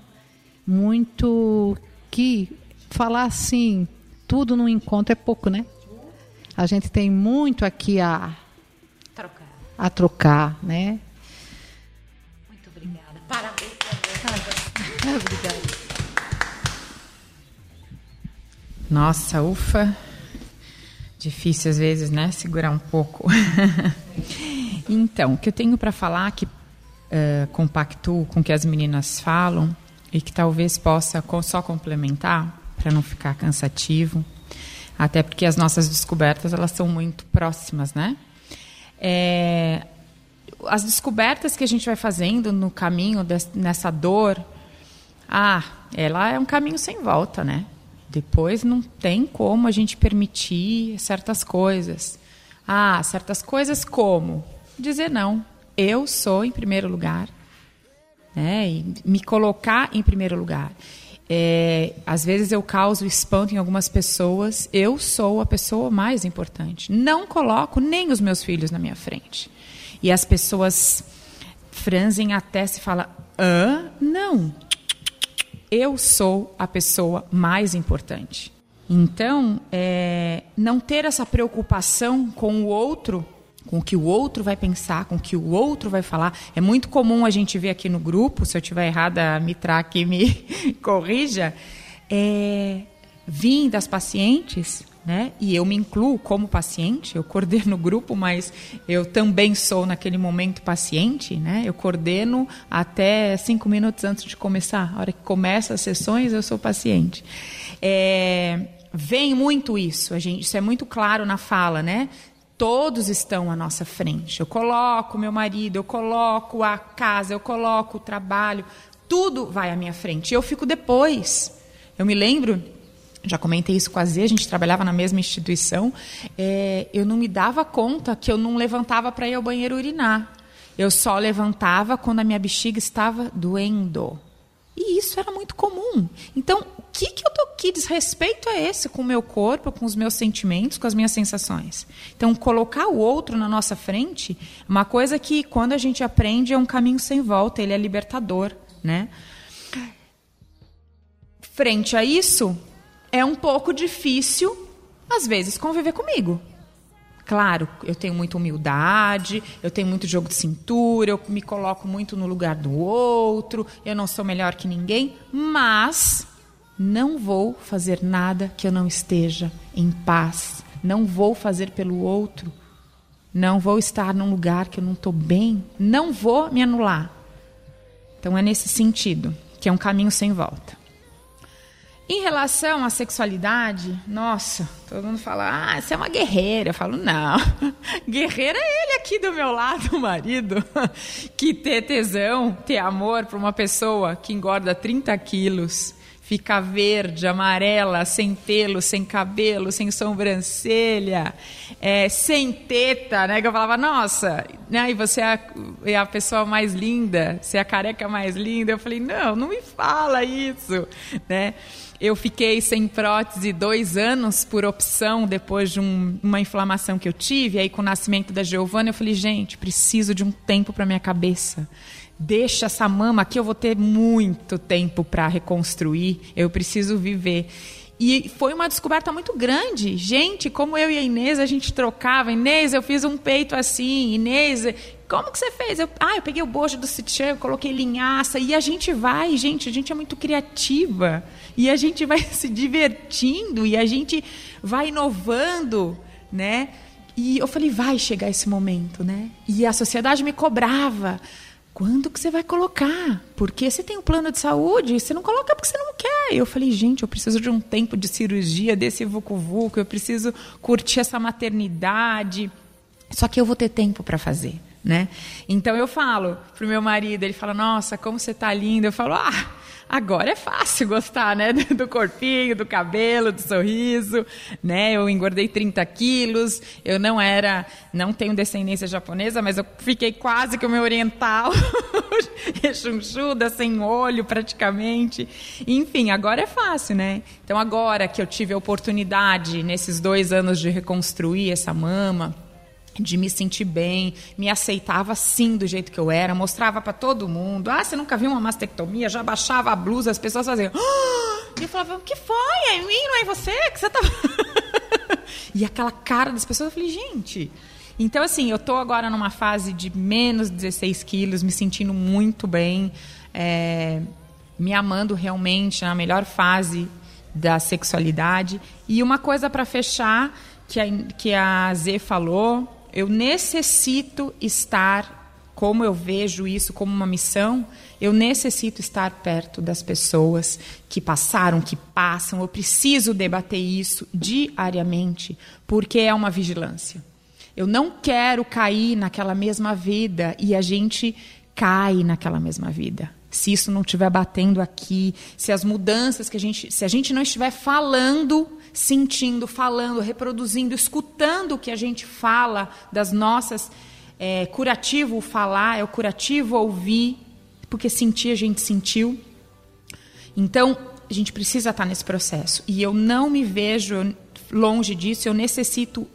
muito que falar assim, tudo no encontro é pouco, né? A gente tem muito aqui a trocar, a trocar né? Muito obrigada. Parabéns. Obrigada. Nossa, ufa. Difícil às vezes, né? Segurar um pouco. então, o que eu tenho para falar que uh, compactuo com o que as meninas falam e que talvez possa só complementar para não ficar cansativo, até porque as nossas descobertas elas são muito próximas, né? É, as descobertas que a gente vai fazendo no caminho desse, nessa dor, ah, ela é um caminho sem volta, né? Depois não tem como a gente permitir certas coisas. Ah, certas coisas como dizer não. Eu sou em primeiro lugar, né? E me colocar em primeiro lugar. É, às vezes eu causo espanto em algumas pessoas. Eu sou a pessoa mais importante. Não coloco nem os meus filhos na minha frente. E as pessoas franzem até se fala: hã? Não. Eu sou a pessoa mais importante. Então, é, não ter essa preocupação com o outro com o que o outro vai pensar, com o que o outro vai falar. É muito comum a gente ver aqui no grupo, se eu estiver errada, a Mitra aqui me corrija, é, vim das pacientes, né? E eu me incluo como paciente, eu coordeno o grupo, mas eu também sou naquele momento paciente, né? Eu coordeno até cinco minutos antes de começar. A hora que começa as sessões, eu sou paciente. É, vem muito isso, gente, isso é muito claro na fala, né? Todos estão à nossa frente. Eu coloco meu marido, eu coloco a casa, eu coloco o trabalho, tudo vai à minha frente. Eu fico depois. Eu me lembro, já comentei isso com a Zê, a gente trabalhava na mesma instituição. É, eu não me dava conta que eu não levantava para ir ao banheiro urinar. Eu só levantava quando a minha bexiga estava doendo. E isso era muito comum. Então, o que, que eu tô, que desrespeito é esse com o meu corpo, com os meus sentimentos, com as minhas sensações? Então, colocar o outro na nossa frente, uma coisa que quando a gente aprende é um caminho sem volta, ele é libertador, né? Frente a isso, é um pouco difícil às vezes conviver comigo. Claro, eu tenho muita humildade, eu tenho muito jogo de cintura, eu me coloco muito no lugar do outro, eu não sou melhor que ninguém, mas não vou fazer nada que eu não esteja em paz. Não vou fazer pelo outro. Não vou estar num lugar que eu não estou bem. Não vou me anular. Então é nesse sentido que é um caminho sem volta. Em relação à sexualidade, nossa, todo mundo fala, ah, você é uma guerreira. Eu falo, não. Guerreira é ele aqui do meu lado, o marido, que ter tesão, ter amor por uma pessoa que engorda 30 quilos fica verde, amarela, sem pelo, sem cabelo, sem sobrancelha, é, sem teta, né? Que eu falava, nossa, né? E você é a, é a, pessoa mais linda, você é a careca mais linda. Eu falei, não, não me fala isso, né? Eu fiquei sem prótese dois anos por opção depois de um, uma inflamação que eu tive. Aí, com o nascimento da Giovana, eu falei, gente, preciso de um tempo para minha cabeça deixa essa mama aqui, eu vou ter muito tempo para reconstruir, eu preciso viver. E foi uma descoberta muito grande. Gente, como eu e a Inês, a gente trocava. Inês, eu fiz um peito assim. Inês, como que você fez? Eu, ah, eu peguei o bojo do sutiã, eu coloquei linhaça. E a gente vai, gente, a gente é muito criativa. E a gente vai se divertindo. E a gente vai inovando, né? E eu falei, vai chegar esse momento, né? E a sociedade me cobrava. Quando que você vai colocar? Porque você tem um plano de saúde, você não coloca porque você não quer. Eu falei, gente, eu preciso de um tempo de cirurgia, desse vucu-vucu, eu preciso curtir essa maternidade. Só que eu vou ter tempo para fazer, né? Então eu falo pro meu marido, ele fala, nossa, como você tá linda. Eu falo, ah, Agora é fácil gostar, né? Do corpinho, do cabelo, do sorriso, né? Eu engordei 30 quilos, eu não era, não tenho descendência japonesa, mas eu fiquei quase que o meu oriental, rechonchuda, sem olho praticamente. Enfim, agora é fácil, né? Então agora que eu tive a oportunidade, nesses dois anos de reconstruir essa mama, de me sentir bem, me aceitava sim do jeito que eu era, mostrava para todo mundo. Ah, você nunca viu uma mastectomia? Já baixava a blusa, as pessoas faziam. Ah! E eu falava, o que foi? É em mim, não é em você? Que você tá. e aquela cara das pessoas, eu falei, gente. Então, assim, eu tô agora numa fase de menos 16 quilos, me sentindo muito bem, é, me amando realmente na melhor fase da sexualidade. E uma coisa para fechar, que a, que a Z falou, eu necessito estar, como eu vejo isso como uma missão, eu necessito estar perto das pessoas que passaram, que passam. Eu preciso debater isso diariamente, porque é uma vigilância. Eu não quero cair naquela mesma vida e a gente cai naquela mesma vida. Se isso não estiver batendo aqui, se as mudanças que a gente, se a gente não estiver falando sentindo, falando, reproduzindo, escutando o que a gente fala das nossas. É, curativo falar, é o curativo ouvir, porque sentir a gente sentiu. Então, a gente precisa estar nesse processo. E eu não me vejo longe disso, eu necessito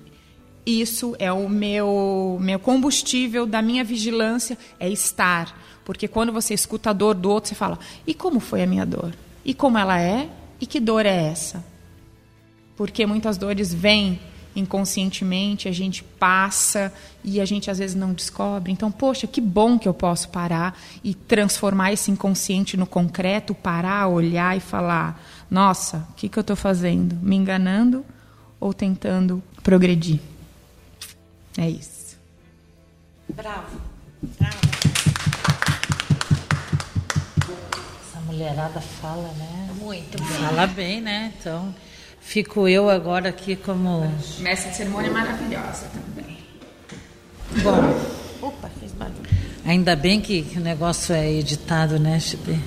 isso, é o meu, meu combustível da minha vigilância, é estar. Porque quando você escuta a dor do outro, você fala: e como foi a minha dor? E como ela é? E que dor é essa? Porque muitas dores vêm inconscientemente, a gente passa e a gente às vezes não descobre. Então, poxa, que bom que eu posso parar e transformar esse inconsciente no concreto, parar, olhar e falar: nossa, o que, que eu estou fazendo? Me enganando ou tentando progredir? É isso. Bravo. Bravo. Essa mulherada fala, né? Muito bem. Fala bem, né? Então. Fico eu agora aqui como. Mestre de cerimônia maravilhosa também. Bom. Opa, fez barulho. Ainda bem que o negócio é editado, né, Chipe?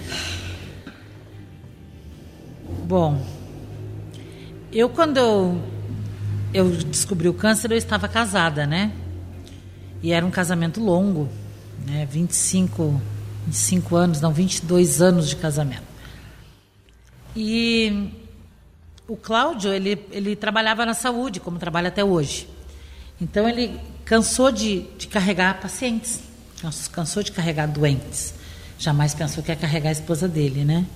Bom, eu quando eu, eu descobri o câncer, eu estava casada, né? E era um casamento longo, né? 25, 25 anos, não, 22 anos de casamento. E o Cláudio, ele, ele trabalhava na saúde, como trabalha até hoje. Então, ele cansou de, de carregar pacientes, cansou de carregar doentes. Jamais pensou que ia carregar a esposa dele, né?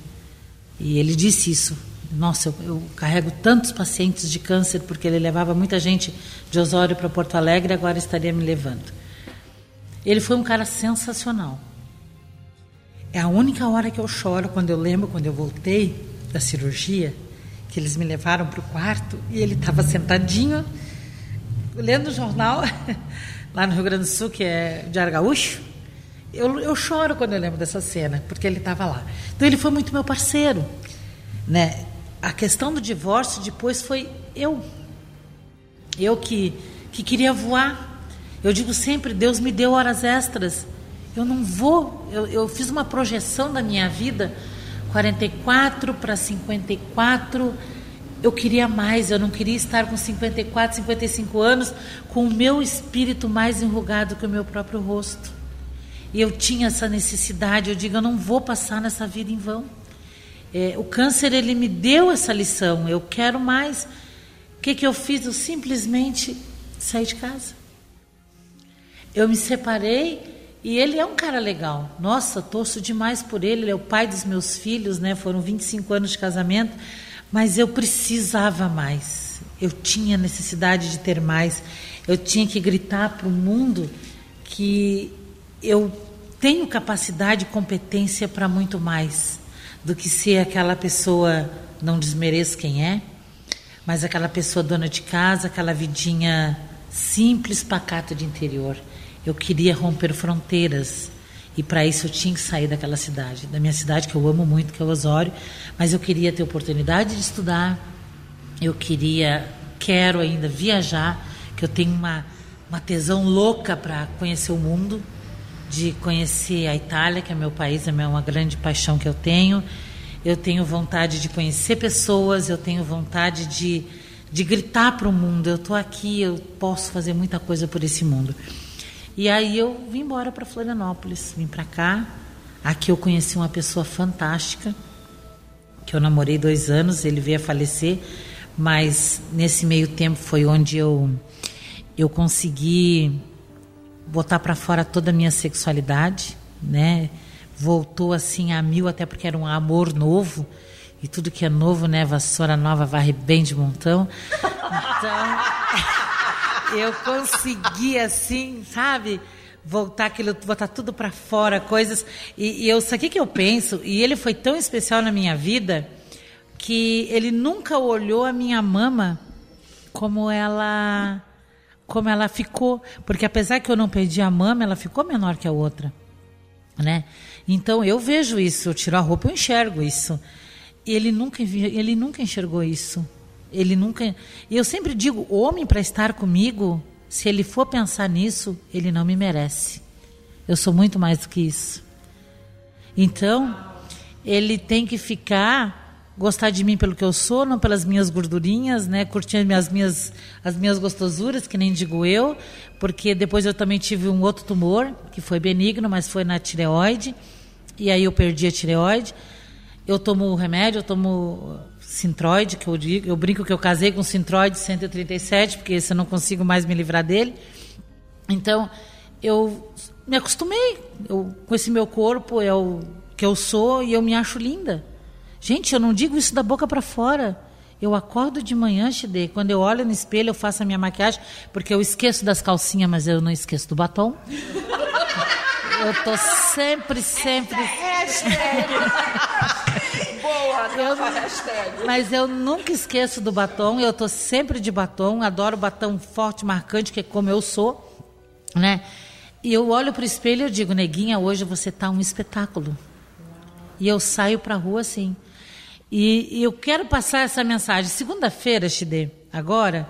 E ele disse isso. Nossa, eu, eu carrego tantos pacientes de câncer porque ele levava muita gente de Osório para Porto Alegre, agora estaria me levando. Ele foi um cara sensacional. É a única hora que eu choro quando eu lembro, quando eu voltei da cirurgia, que eles me levaram para o quarto e ele estava sentadinho, lendo o jornal, lá no Rio Grande do Sul, que é de Argaúcho. Eu, eu choro quando eu lembro dessa cena, porque ele estava lá. Então ele foi muito meu parceiro, né? a questão do divórcio depois foi eu. Eu que, que queria voar. Eu digo sempre, Deus me deu horas extras. Eu não vou. Eu, eu fiz uma projeção da minha vida, 44 para 54. Eu queria mais, eu não queria estar com 54, 55 anos com o meu espírito mais enrugado que o meu próprio rosto. E eu tinha essa necessidade, eu digo, eu não vou passar nessa vida em vão. É, o câncer, ele me deu essa lição, eu quero mais. O que, que eu fiz? Eu simplesmente saí de casa. Eu me separei e ele é um cara legal. Nossa, torço demais por ele, ele é o pai dos meus filhos, né? Foram 25 anos de casamento, mas eu precisava mais. Eu tinha necessidade de ter mais. Eu tinha que gritar para o mundo que eu tenho capacidade e competência para muito mais do que ser aquela pessoa, não desmereço quem é, mas aquela pessoa dona de casa, aquela vidinha simples, pacata de interior. Eu queria romper fronteiras. E para isso eu tinha que sair daquela cidade, da minha cidade que eu amo muito, que é Osório, mas eu queria ter oportunidade de estudar. Eu queria, quero ainda viajar, que eu tenho uma uma tesão louca para conhecer o mundo de conhecer a Itália, que é meu país, é uma grande paixão que eu tenho. Eu tenho vontade de conhecer pessoas, eu tenho vontade de, de gritar para o mundo: eu estou aqui, eu posso fazer muita coisa por esse mundo. E aí eu vim embora para Florianópolis, vim para cá. Aqui eu conheci uma pessoa fantástica, que eu namorei dois anos, ele veio a falecer, mas nesse meio tempo foi onde eu, eu consegui botar para fora toda a minha sexualidade, né? Voltou assim a mil, até porque era um amor novo. E tudo que é novo, né? Vassoura nova varre bem de montão. Então, eu consegui assim, sabe? Voltar aquilo, botar tudo para fora, coisas. E, e eu, o que eu penso? E ele foi tão especial na minha vida que ele nunca olhou a minha mama como ela como ela ficou, porque apesar que eu não perdi a mama, ela ficou menor que a outra, né? Então eu vejo isso, eu tiro a roupa, eu enxergo isso. Ele nunca, ele nunca enxergou isso. Ele nunca. Eu sempre digo, homem para estar comigo, se ele for pensar nisso, ele não me merece. Eu sou muito mais do que isso. Então, ele tem que ficar gostar de mim pelo que eu sou, não pelas minhas gordurinhas, né? Curtir as minhas, as minhas gostosuras, que nem digo eu, porque depois eu também tive um outro tumor, que foi benigno, mas foi na tireoide, e aí eu perdi a tireoide. Eu tomo remédio, eu tomo Sintroide, que eu digo, eu brinco que eu casei com Sintroide 137, porque esse eu não consigo mais me livrar dele. Então, eu me acostumei eu, com esse meu corpo, é o que eu sou, e eu me acho linda. Gente, eu não digo isso da boca para fora. Eu acordo de manhã, Chide, quando eu olho no espelho, eu faço a minha maquiagem, porque eu esqueço das calcinhas, mas eu não esqueço do batom. Eu tô sempre, sempre. Boa, eu, hashtag. Mas eu nunca esqueço do batom, eu tô sempre de batom, adoro batom forte, marcante, que é como eu sou, né? E eu olho pro espelho e digo, neguinha, hoje você tá um espetáculo. E eu saio pra rua assim. E, e eu quero passar essa mensagem. Segunda-feira, Chide, agora,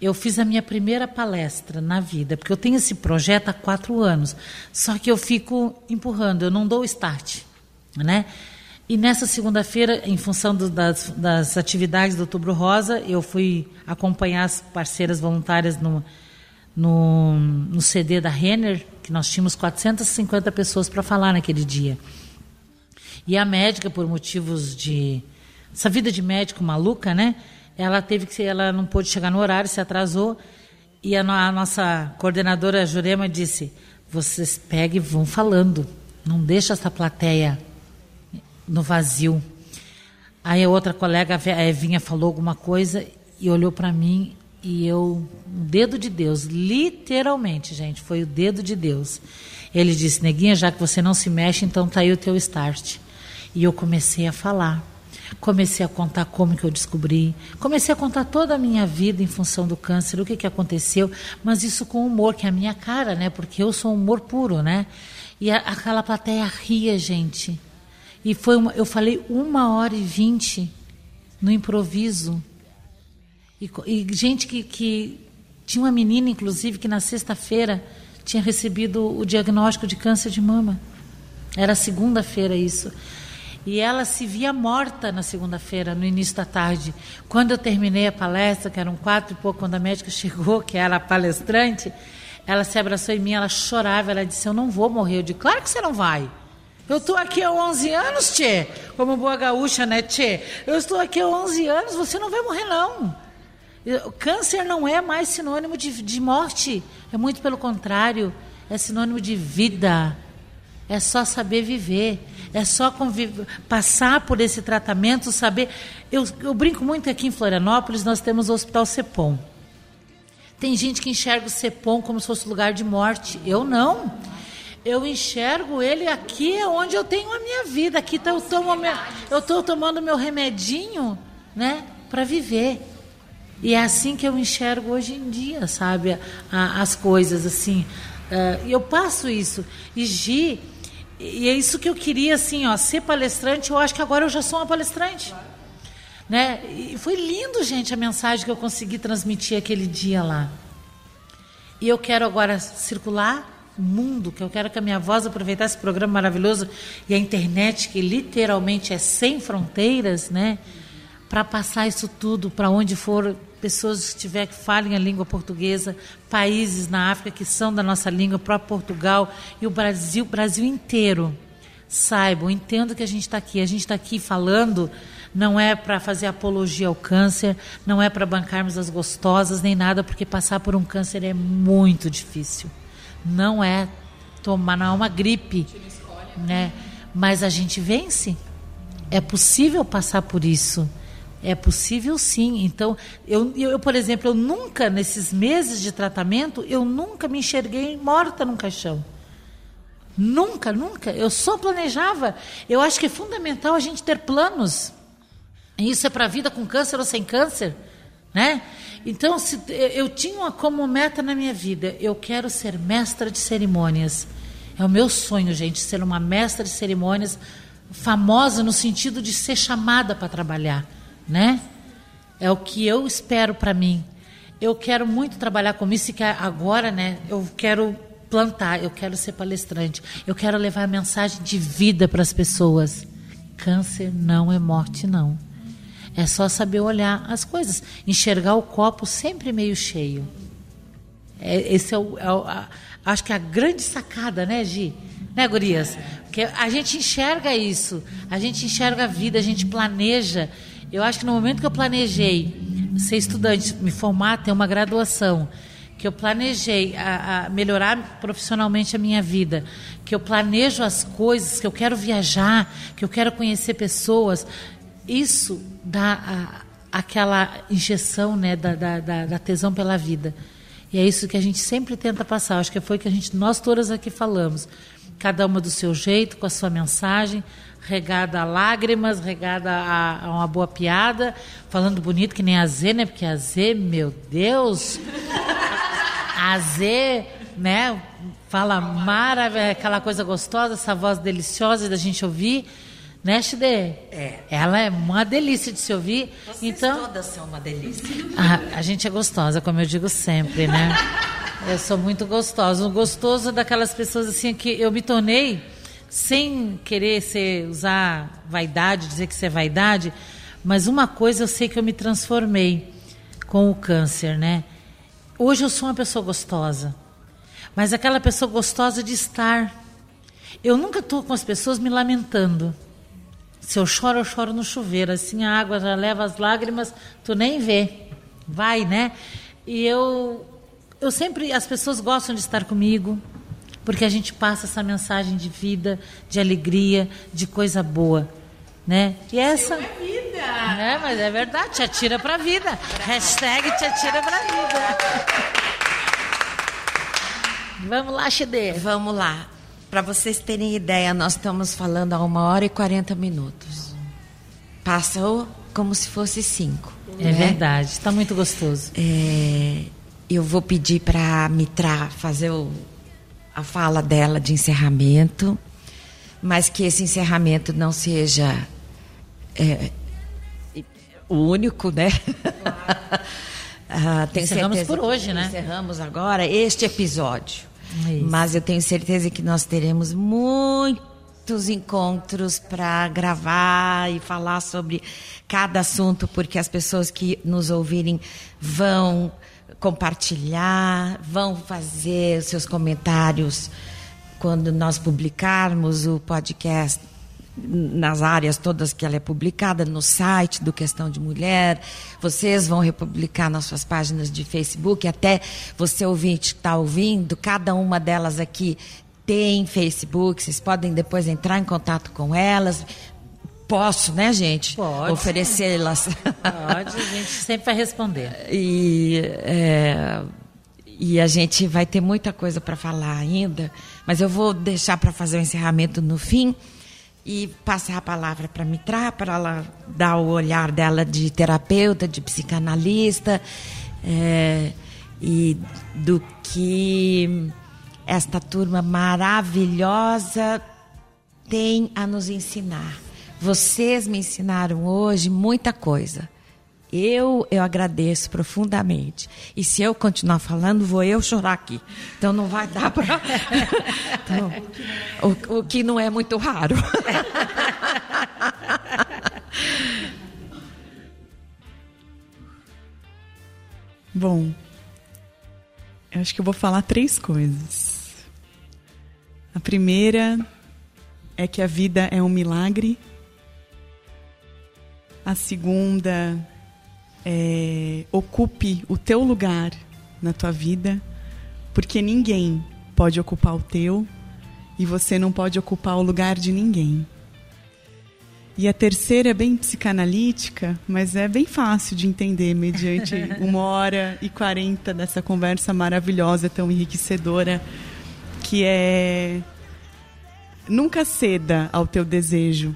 eu fiz a minha primeira palestra na vida, porque eu tenho esse projeto há quatro anos. Só que eu fico empurrando, eu não dou o start, né? E nessa segunda-feira, em função do, das, das, atividades do Outubro Rosa, eu fui acompanhar as parceiras voluntárias no, no, no CD da Renner, que nós tínhamos 450 pessoas para falar naquele dia. E a médica, por motivos de. Essa vida de médico maluca, né? Ela teve que. Ela não pôde chegar no horário, se atrasou. E a, a nossa coordenadora Jurema disse: vocês pegam e vão falando. Não deixa essa plateia no vazio. Aí a outra colega, a Evinha, falou alguma coisa e olhou para mim e eu, um dedo de Deus, literalmente, gente, foi o dedo de Deus. Ele disse: Neguinha, já que você não se mexe, então tá aí o teu start. E eu comecei a falar. Comecei a contar como que eu descobri. Comecei a contar toda a minha vida em função do câncer, o que, que aconteceu, mas isso com humor, que é a minha cara, né? Porque eu sou humor puro, né? E a, aquela plateia ria, gente. E foi uma, eu falei uma hora e vinte no improviso. E, e gente que, que. Tinha uma menina, inclusive, que na sexta-feira tinha recebido o diagnóstico de câncer de mama. Era segunda-feira isso. E ela se via morta na segunda-feira, no início da tarde. Quando eu terminei a palestra, que eram quatro e pouco, quando a médica chegou, que era a palestrante, ela se abraçou em mim, ela chorava, ela disse: Eu não vou morrer. Eu disse: Claro que você não vai. Eu estou aqui há 11 anos, Tchê. Como boa gaúcha, né, Tchê? Eu estou aqui há 11 anos, você não vai morrer, não. O câncer não é mais sinônimo de, de morte. É muito pelo contrário. É sinônimo de vida. É só saber viver. É só passar por esse tratamento, saber. Eu, eu brinco muito aqui em Florianópolis, nós temos o Hospital Cepom. Tem gente que enxerga o Cepom como se fosse lugar de morte. Eu não. Eu enxergo ele aqui é onde eu tenho a minha vida. Aqui tá, eu tomo meu, eu estou tomando meu remedinho, né, para viver. E é assim que eu enxergo hoje em dia, sabe, a, as coisas assim. Uh, eu passo isso. E Gi, e é isso que eu queria, assim, ó, ser palestrante. Eu acho que agora eu já sou uma palestrante. Né? E foi lindo, gente, a mensagem que eu consegui transmitir aquele dia lá. E eu quero agora circular mundo, que eu quero que a minha voz aproveitar esse programa maravilhoso e a internet, que literalmente é sem fronteiras, né? Para passar isso tudo para onde for pessoas que tiver que falem a língua portuguesa, países na África que são da nossa língua, próprio Portugal e o Brasil, Brasil inteiro. Saibam, entendo que a gente está aqui. A gente está aqui falando, não é para fazer apologia ao câncer, não é para bancarmos as gostosas nem nada, porque passar por um câncer é muito difícil. Não é tomar, não é uma gripe, né? Mas a gente vence. É possível passar por isso. É possível sim. Então, eu, eu, por exemplo, eu nunca, nesses meses de tratamento, eu nunca me enxerguei morta num caixão. Nunca, nunca. Eu só planejava. Eu acho que é fundamental a gente ter planos. Isso é para a vida com câncer ou sem câncer, né? Então, se, eu tinha como meta na minha vida, eu quero ser mestra de cerimônias. É o meu sonho, gente, ser uma mestra de cerimônias famosa no sentido de ser chamada para trabalhar né? É o que eu espero para mim. Eu quero muito trabalhar com isso e que agora, né? Eu quero plantar, eu quero ser palestrante, eu quero levar a mensagem de vida para as pessoas. Câncer não é morte, não. É só saber olhar as coisas, enxergar o copo sempre meio cheio. É, esse é o, é o a, acho que é a grande sacada, né, Gi? Né, Gurias? Porque a gente enxerga isso, a gente enxerga a vida, a gente planeja. Eu acho que no momento que eu planejei ser estudante, me formar, ter uma graduação, que eu planejei a, a melhorar profissionalmente a minha vida, que eu planejo as coisas, que eu quero viajar, que eu quero conhecer pessoas, isso dá a, aquela injeção né, da, da, da, tesão pela vida. E é isso que a gente sempre tenta passar. Acho que foi que a gente, nós todas aqui falamos. Cada uma do seu jeito, com a sua mensagem, regada a lágrimas, regada a, a, uma boa piada, falando bonito que nem a Z, né? Porque a Z, meu Deus, a Z, né? Fala maravilha, aquela coisa gostosa, essa voz deliciosa da gente ouvir. Né, Xide? É. Ela é uma delícia de se ouvir. Vocês então, todas são uma delícia. A, a gente é gostosa, como eu digo sempre, né? Eu sou muito gostosa. O gostoso daquelas pessoas assim que eu me tornei sem querer ser, usar vaidade, dizer que isso é vaidade, mas uma coisa eu sei que eu me transformei com o câncer, né? Hoje eu sou uma pessoa gostosa, mas aquela pessoa gostosa de estar. Eu nunca estou com as pessoas me lamentando. Se eu choro, eu choro no chuveiro. Assim a água já leva as lágrimas, tu nem vê. Vai, né? E eu, eu sempre, as pessoas gostam de estar comigo porque a gente passa essa mensagem de vida, de alegria, de coisa boa, né? E essa é vida. Né? Mas é verdade, te atira pra vida. Hashtag te atira pra vida. Vamos lá, Xedê. Vamos lá. Para vocês terem ideia, nós estamos falando há uma hora e 40 minutos. Passou como se fosse cinco. É né? verdade, está muito gostoso. É, eu vou pedir para a Mitra fazer o, a fala dela de encerramento, mas que esse encerramento não seja é, o único, né? ah, tenho Encerramos por hoje, né? Encerramos agora este episódio. Isso. Mas eu tenho certeza que nós teremos muitos encontros para gravar e falar sobre cada assunto, porque as pessoas que nos ouvirem vão compartilhar, vão fazer seus comentários quando nós publicarmos o podcast nas áreas todas que ela é publicada, no site do Questão de Mulher. Vocês vão republicar nas suas páginas de Facebook, até você ouvinte está ouvindo, cada uma delas aqui tem Facebook, vocês podem depois entrar em contato com elas. Posso, né, gente? Pode. Oferecê-las. Pode, a gente sempre vai responder. E, é, e a gente vai ter muita coisa para falar ainda, mas eu vou deixar para fazer o encerramento no fim e passar a palavra para Mitra, para ela dar o olhar dela de terapeuta, de psicanalista, é, e do que esta turma maravilhosa tem a nos ensinar. Vocês me ensinaram hoje muita coisa. Eu, eu agradeço profundamente. E se eu continuar falando, vou eu chorar aqui. Então não vai dar para. Então, o, o que não é muito raro. Bom, eu acho que eu vou falar três coisas. A primeira é que a vida é um milagre. A segunda é ocupe o teu lugar na tua vida, porque ninguém pode ocupar o teu e você não pode ocupar o lugar de ninguém. E a terceira é bem psicanalítica, mas é bem fácil de entender mediante uma hora e quarenta dessa conversa maravilhosa, tão enriquecedora, que é nunca ceda ao teu desejo.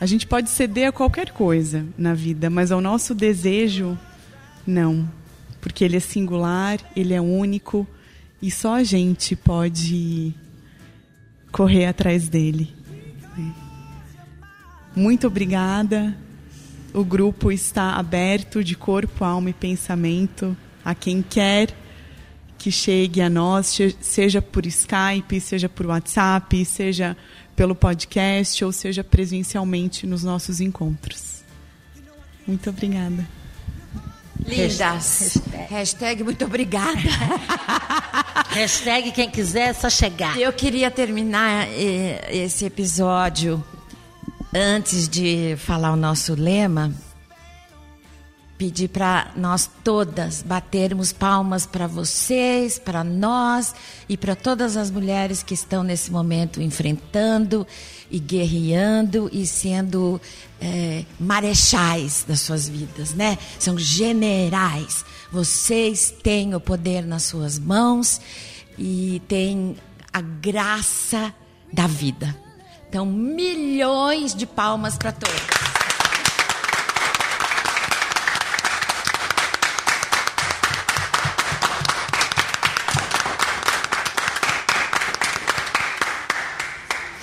A gente pode ceder a qualquer coisa na vida, mas ao nosso desejo, não. Porque ele é singular, ele é único e só a gente pode correr atrás dele. Muito obrigada. O grupo está aberto de corpo, alma e pensamento a quem quer que chegue a nós, seja por Skype, seja por WhatsApp, seja pelo podcast ou seja presencialmente nos nossos encontros. Muito obrigada. Lindas. Hashtag, Hashtag muito obrigada. Hashtag quem quiser é só chegar. Eu queria terminar eh, esse episódio antes de falar o nosso lema, pedir para nós todas batermos palmas para vocês, para nós e para todas as mulheres que estão nesse momento enfrentando e guerreando e sendo é, marechais das suas vidas, né? São generais. Vocês têm o poder nas suas mãos e têm a graça da vida. Então, milhões de palmas para todos.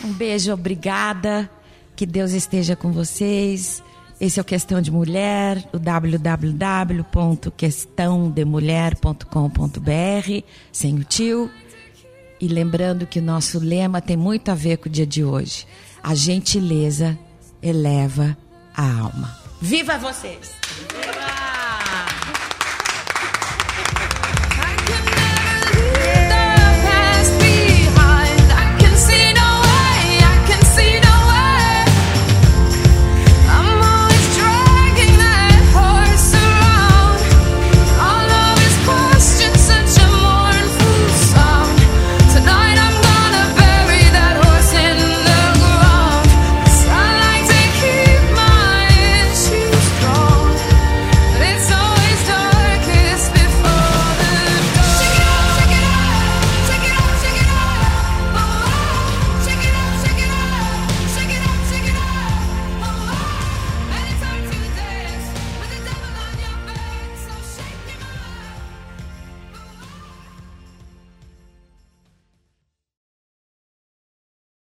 Um beijo, obrigada. Que Deus esteja com vocês. Esse é o Questão de Mulher, o www.questãodemulher.com.br, sem o tio. E lembrando que o nosso lema tem muito a ver com o dia de hoje. A gentileza eleva a alma. Viva vocês!